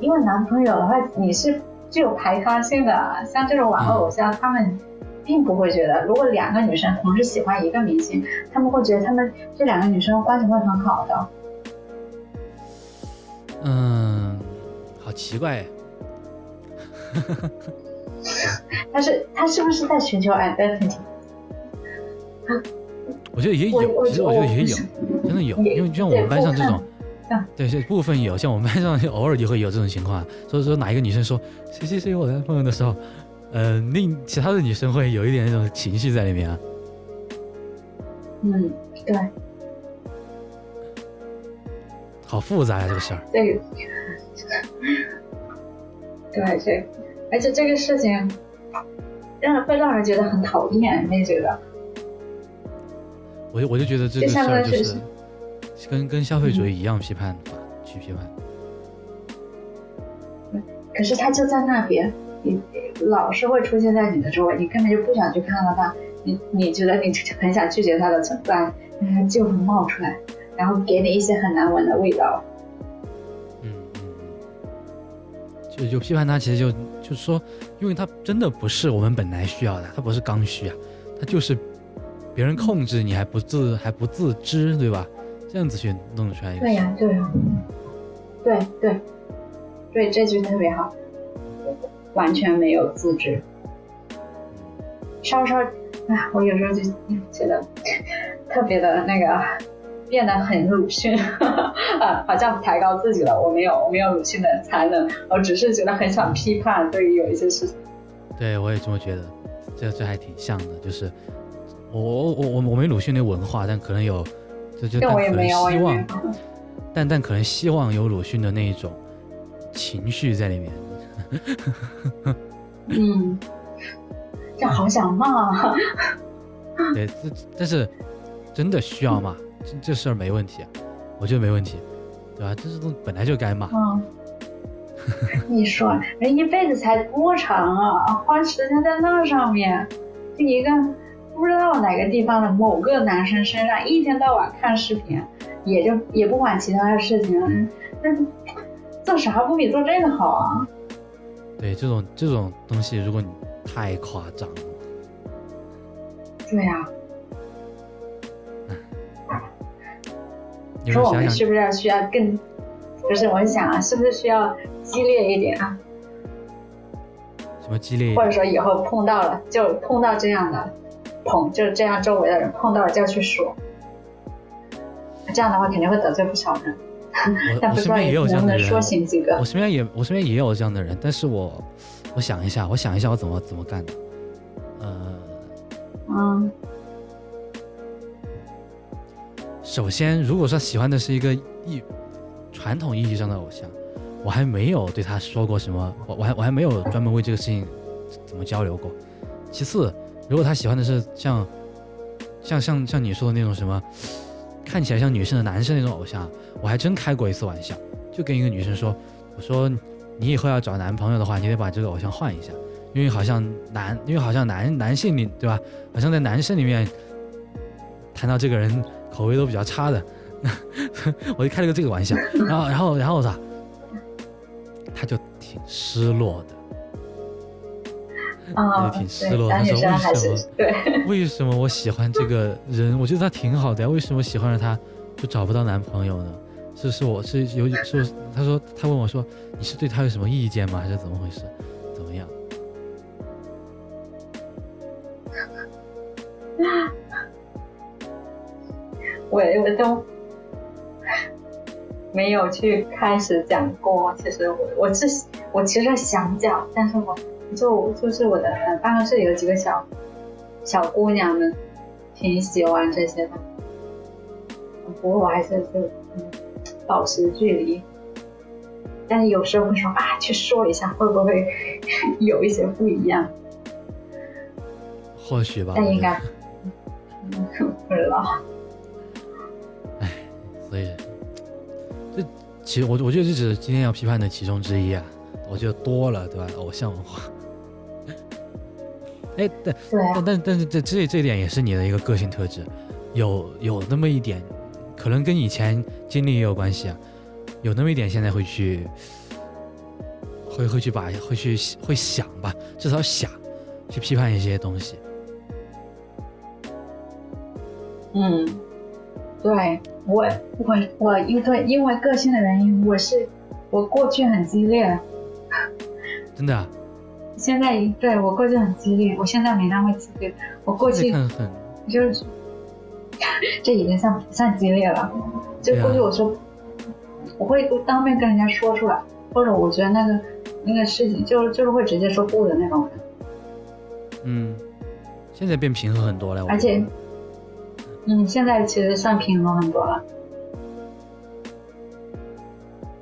因为男朋友的话，你是具有排他性的，像这种网络偶像，他们。并不会觉得，如果两个女生同时喜欢一个明星，他们会觉得他们这两个女生关系会很好的。嗯，好奇怪。他是他是不是在寻求 identity？我觉得也有，其实我觉得也有，真的有，因为就像我们班上这种，对，这部分有，像我们班上偶尔也会有这种情况。所以说，哪一个女生说谁谁谁我男朋友的时候。呃，另其他的女生会有一点那种情绪在里面啊。嗯，对。好复杂呀，这个事儿。对。对，这，而且这个事情让人会让人觉得很讨厌，你觉得？我就我就觉得这个事儿就是跟跟消费主义一样批判法去批判。可是他就在那边。你老是会出现在你的周围，你根本就不想去看到他，你你觉得你很想拒绝他的存在，但他就会冒出来，然后给你一些很难闻的味道。嗯嗯嗯，就就批判他，其实就就是说，因为他真的不是我们本来需要的，他不是刚需啊，他就是别人控制你还不自还不自知，对吧？这样子去弄出来一个。对呀，对呀，对对对，这句特别好。完全没有自知，稍稍，哎，我有时候就觉得特别的那个，变得很鲁迅，啊，好像抬高自己了。我没有，我没有鲁迅的才能，我只是觉得很想批判对于有一些事情。对，我也这么觉得，这这还挺像的，就是我我我我没鲁迅那文化，但可能有，就就但可能希望，但但可能希望有鲁迅的那一种情绪在里面。嗯，这好想骂。对，这但是真的需要骂，这这事儿没问题，我觉得没问题，对吧？这是东本来就该骂。嗯。你说人一辈子才多长啊？花时间在那上面，就一个不知道哪个地方的某个男生身上，一天到晚看视频，也就也不管其他的事情，那做啥不比做这个好啊？对这种这种东西，如果你太夸张了，对呀。你说我们是不是需要更？不是，我想啊，是不是需要激烈一点啊？什么激烈？或者说以后碰到了，就碰到这样的，碰就是这样周围的人碰到了就要去说。这样的话肯定会得罪不少人。但我身不知道边也有这样的人，能不能说醒几个我。身边也我身边也有这样的人，但是我我想一下，我想一下我怎么怎么干的，呃，嗯首先如果说喜欢的是一个意传统意义上的偶像，我还没有对他说过什么，我我还我还没有专门为这个事情怎么交流过。其次，如果他喜欢的是像像像像你说的那种什么看起来像女生的男生那种偶像，我还真开过一次玩笑，就跟一个女生说，我说你以后要找男朋友的话，你得把这个偶像换一下，因为好像男，因为好像男男性里对吧，好像在男生里面谈到这个人口味都比较差的，我就开了个这个玩笑，然后然后然后啥，他就挺失落的。啊，挺失落他说为什么对，为什么我喜欢这个人？我觉得他挺好的呀，为什么喜欢上他就找不到男朋友呢？是是我是有是他说他问我说你是对他有什么意见吗？还是怎么回事？怎么样？我我都没有去开始讲过。其实我我是我其实想讲，但是我就就是我的呃办公室里有几个小小姑娘们挺喜欢这些的，不过我还是就嗯保持距离。但是有时候会说啊，去说一下会不会 有一些不一样？或许吧，但应该嗯 不知道。所以这其实我我觉得这只是今天要批判的其中之一啊。我觉得多了，对吧？偶像文化。哎，但但但但是这这这一点也是你的一个个性特质，有有那么一点，可能跟以前经历也有关系啊，有那么一点现在会去，会会去把会去会想吧，至少想去批判一些东西。嗯，对我我我因为因为个性的原因，我是我过去很激烈，真的、啊，现在对我过去很激烈，我现在没那么激烈。我过去就是这已经算不算激烈了？就过去我说、我会当面跟人家说出来，或者我觉得那个那个事情就就是会直接说不的那种人，嗯，现在变平和很多了，而且嗯，现在其实算平和很多了，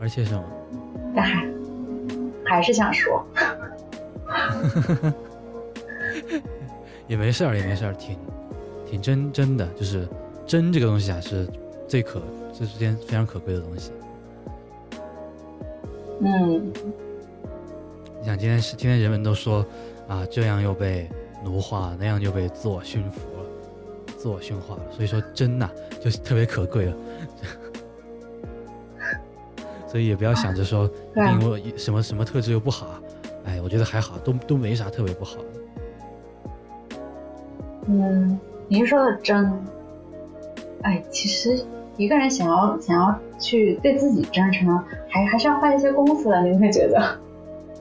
而且什么？但还还是想说。也没事儿，也没事儿，挺挺真真的，就是真这个东西啊，是最可这是件非常可贵的东西。嗯，你想，今天是今天人们都说啊，这样又被奴化，那样又被自我驯服了，自我驯化了，所以说真呐、就是特别可贵了。所以也不要想着说一对啊定我什么什么特质又不好我觉得还好，都都没啥特别不好的。嗯，您说的真，哎，其实一个人想要想要去对自己真诚，还还是要花一些功夫的。您会觉得，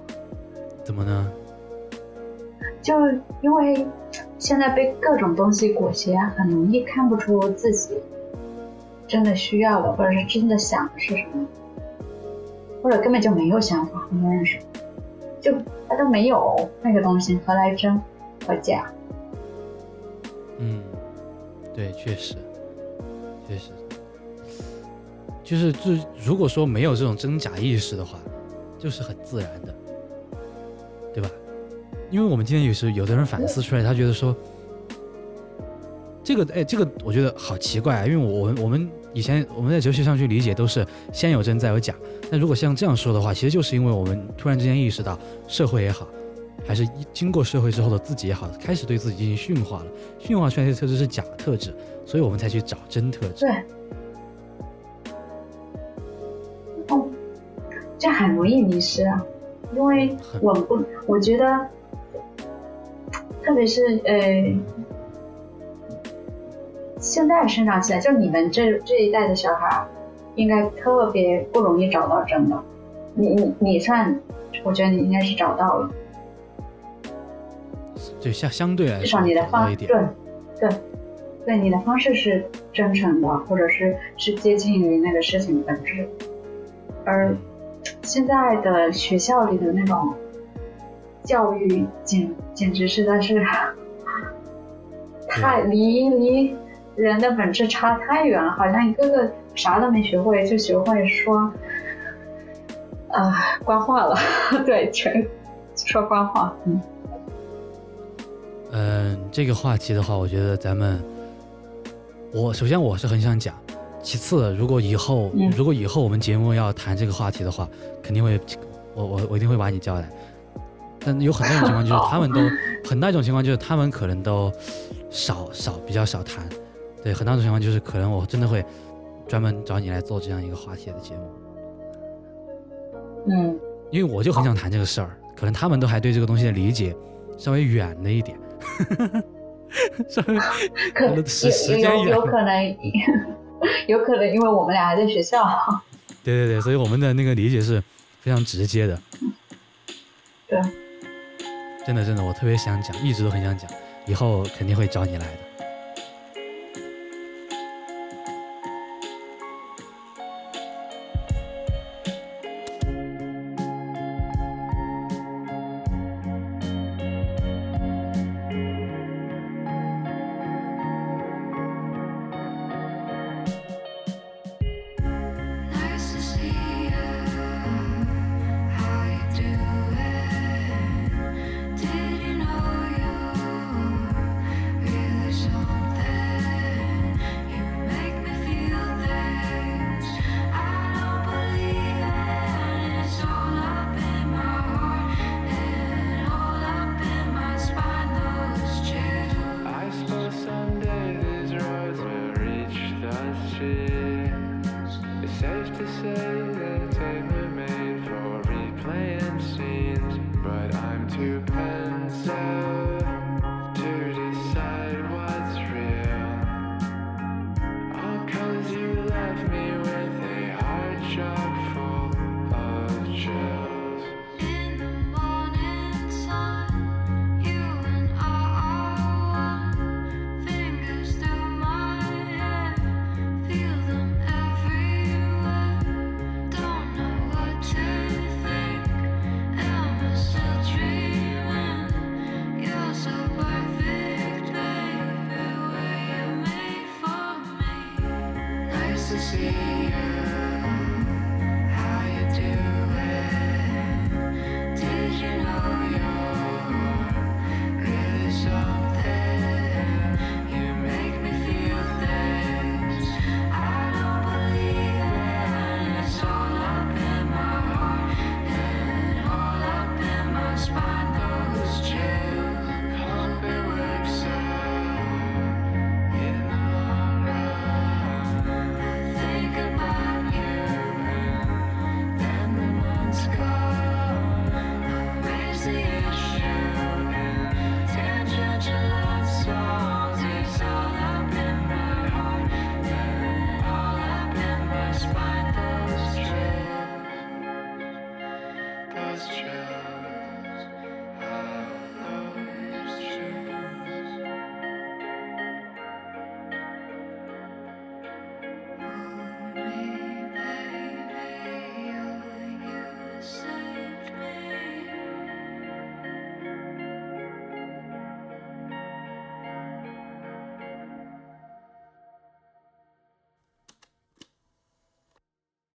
怎么呢？就因为现在被各种东西裹挟，很容易看不出自己真的需要的，或者是真的想的是什么，或者根本就没有想法。很多人说，就他都没有那个东西，何来真和假？嗯，对，确实，确实，就是就如果说没有这种真假意识的话，就是很自然的，对吧？因为我们今天有时有的人反思出来，他觉得说，这个哎，这个我觉得好奇怪啊，因为我我们我们以前我们在哲学上去理解都是先有真再有假，那如果像这样说的话，其实就是因为我们突然之间意识到社会也好，还是一经过社会之后的自己也好，开始对自己进行驯化了，驯化出来的特质是假特质，所以我们才去找真特质。对，哦，这很容易迷失啊，因为很我不，我觉得，特别是呃，现在生长起来，就你们这这一代的小孩，应该特别不容易找到真的。你你你算，我觉得你应该是找到了，对，相相对来说至少你的方对对对，你的方式是真诚的，或者是是接近于那个事情本质。而现在的学校里的那种教育，简简直实在是太离离人的本质差太远了，好像一个个啥都没学会，就学会说啊官话了，对，全说官话，嗯。嗯，这个话题的话，我觉得咱们，我首先我是很想讲，其次，如果以后如果以后我们节目要谈这个话题的话，肯定会，我我我一定会把你叫来。但有很多种情况就是他们都 很大一种情况就是他们可能都少少比较少谈，对，很大一种情况就是可能我真的会专门找你来做这样一个话题的节目。嗯，因为我就很想谈这个事儿，可能他们都还对这个东西的理解稍微远了一点。稍微 可有 有可能，有可能，因为我们俩还在学校。对对对，所以我们的那个理解是非常直接的。对，真的真的，我特别想讲，一直都很想讲，以后肯定会找你来的。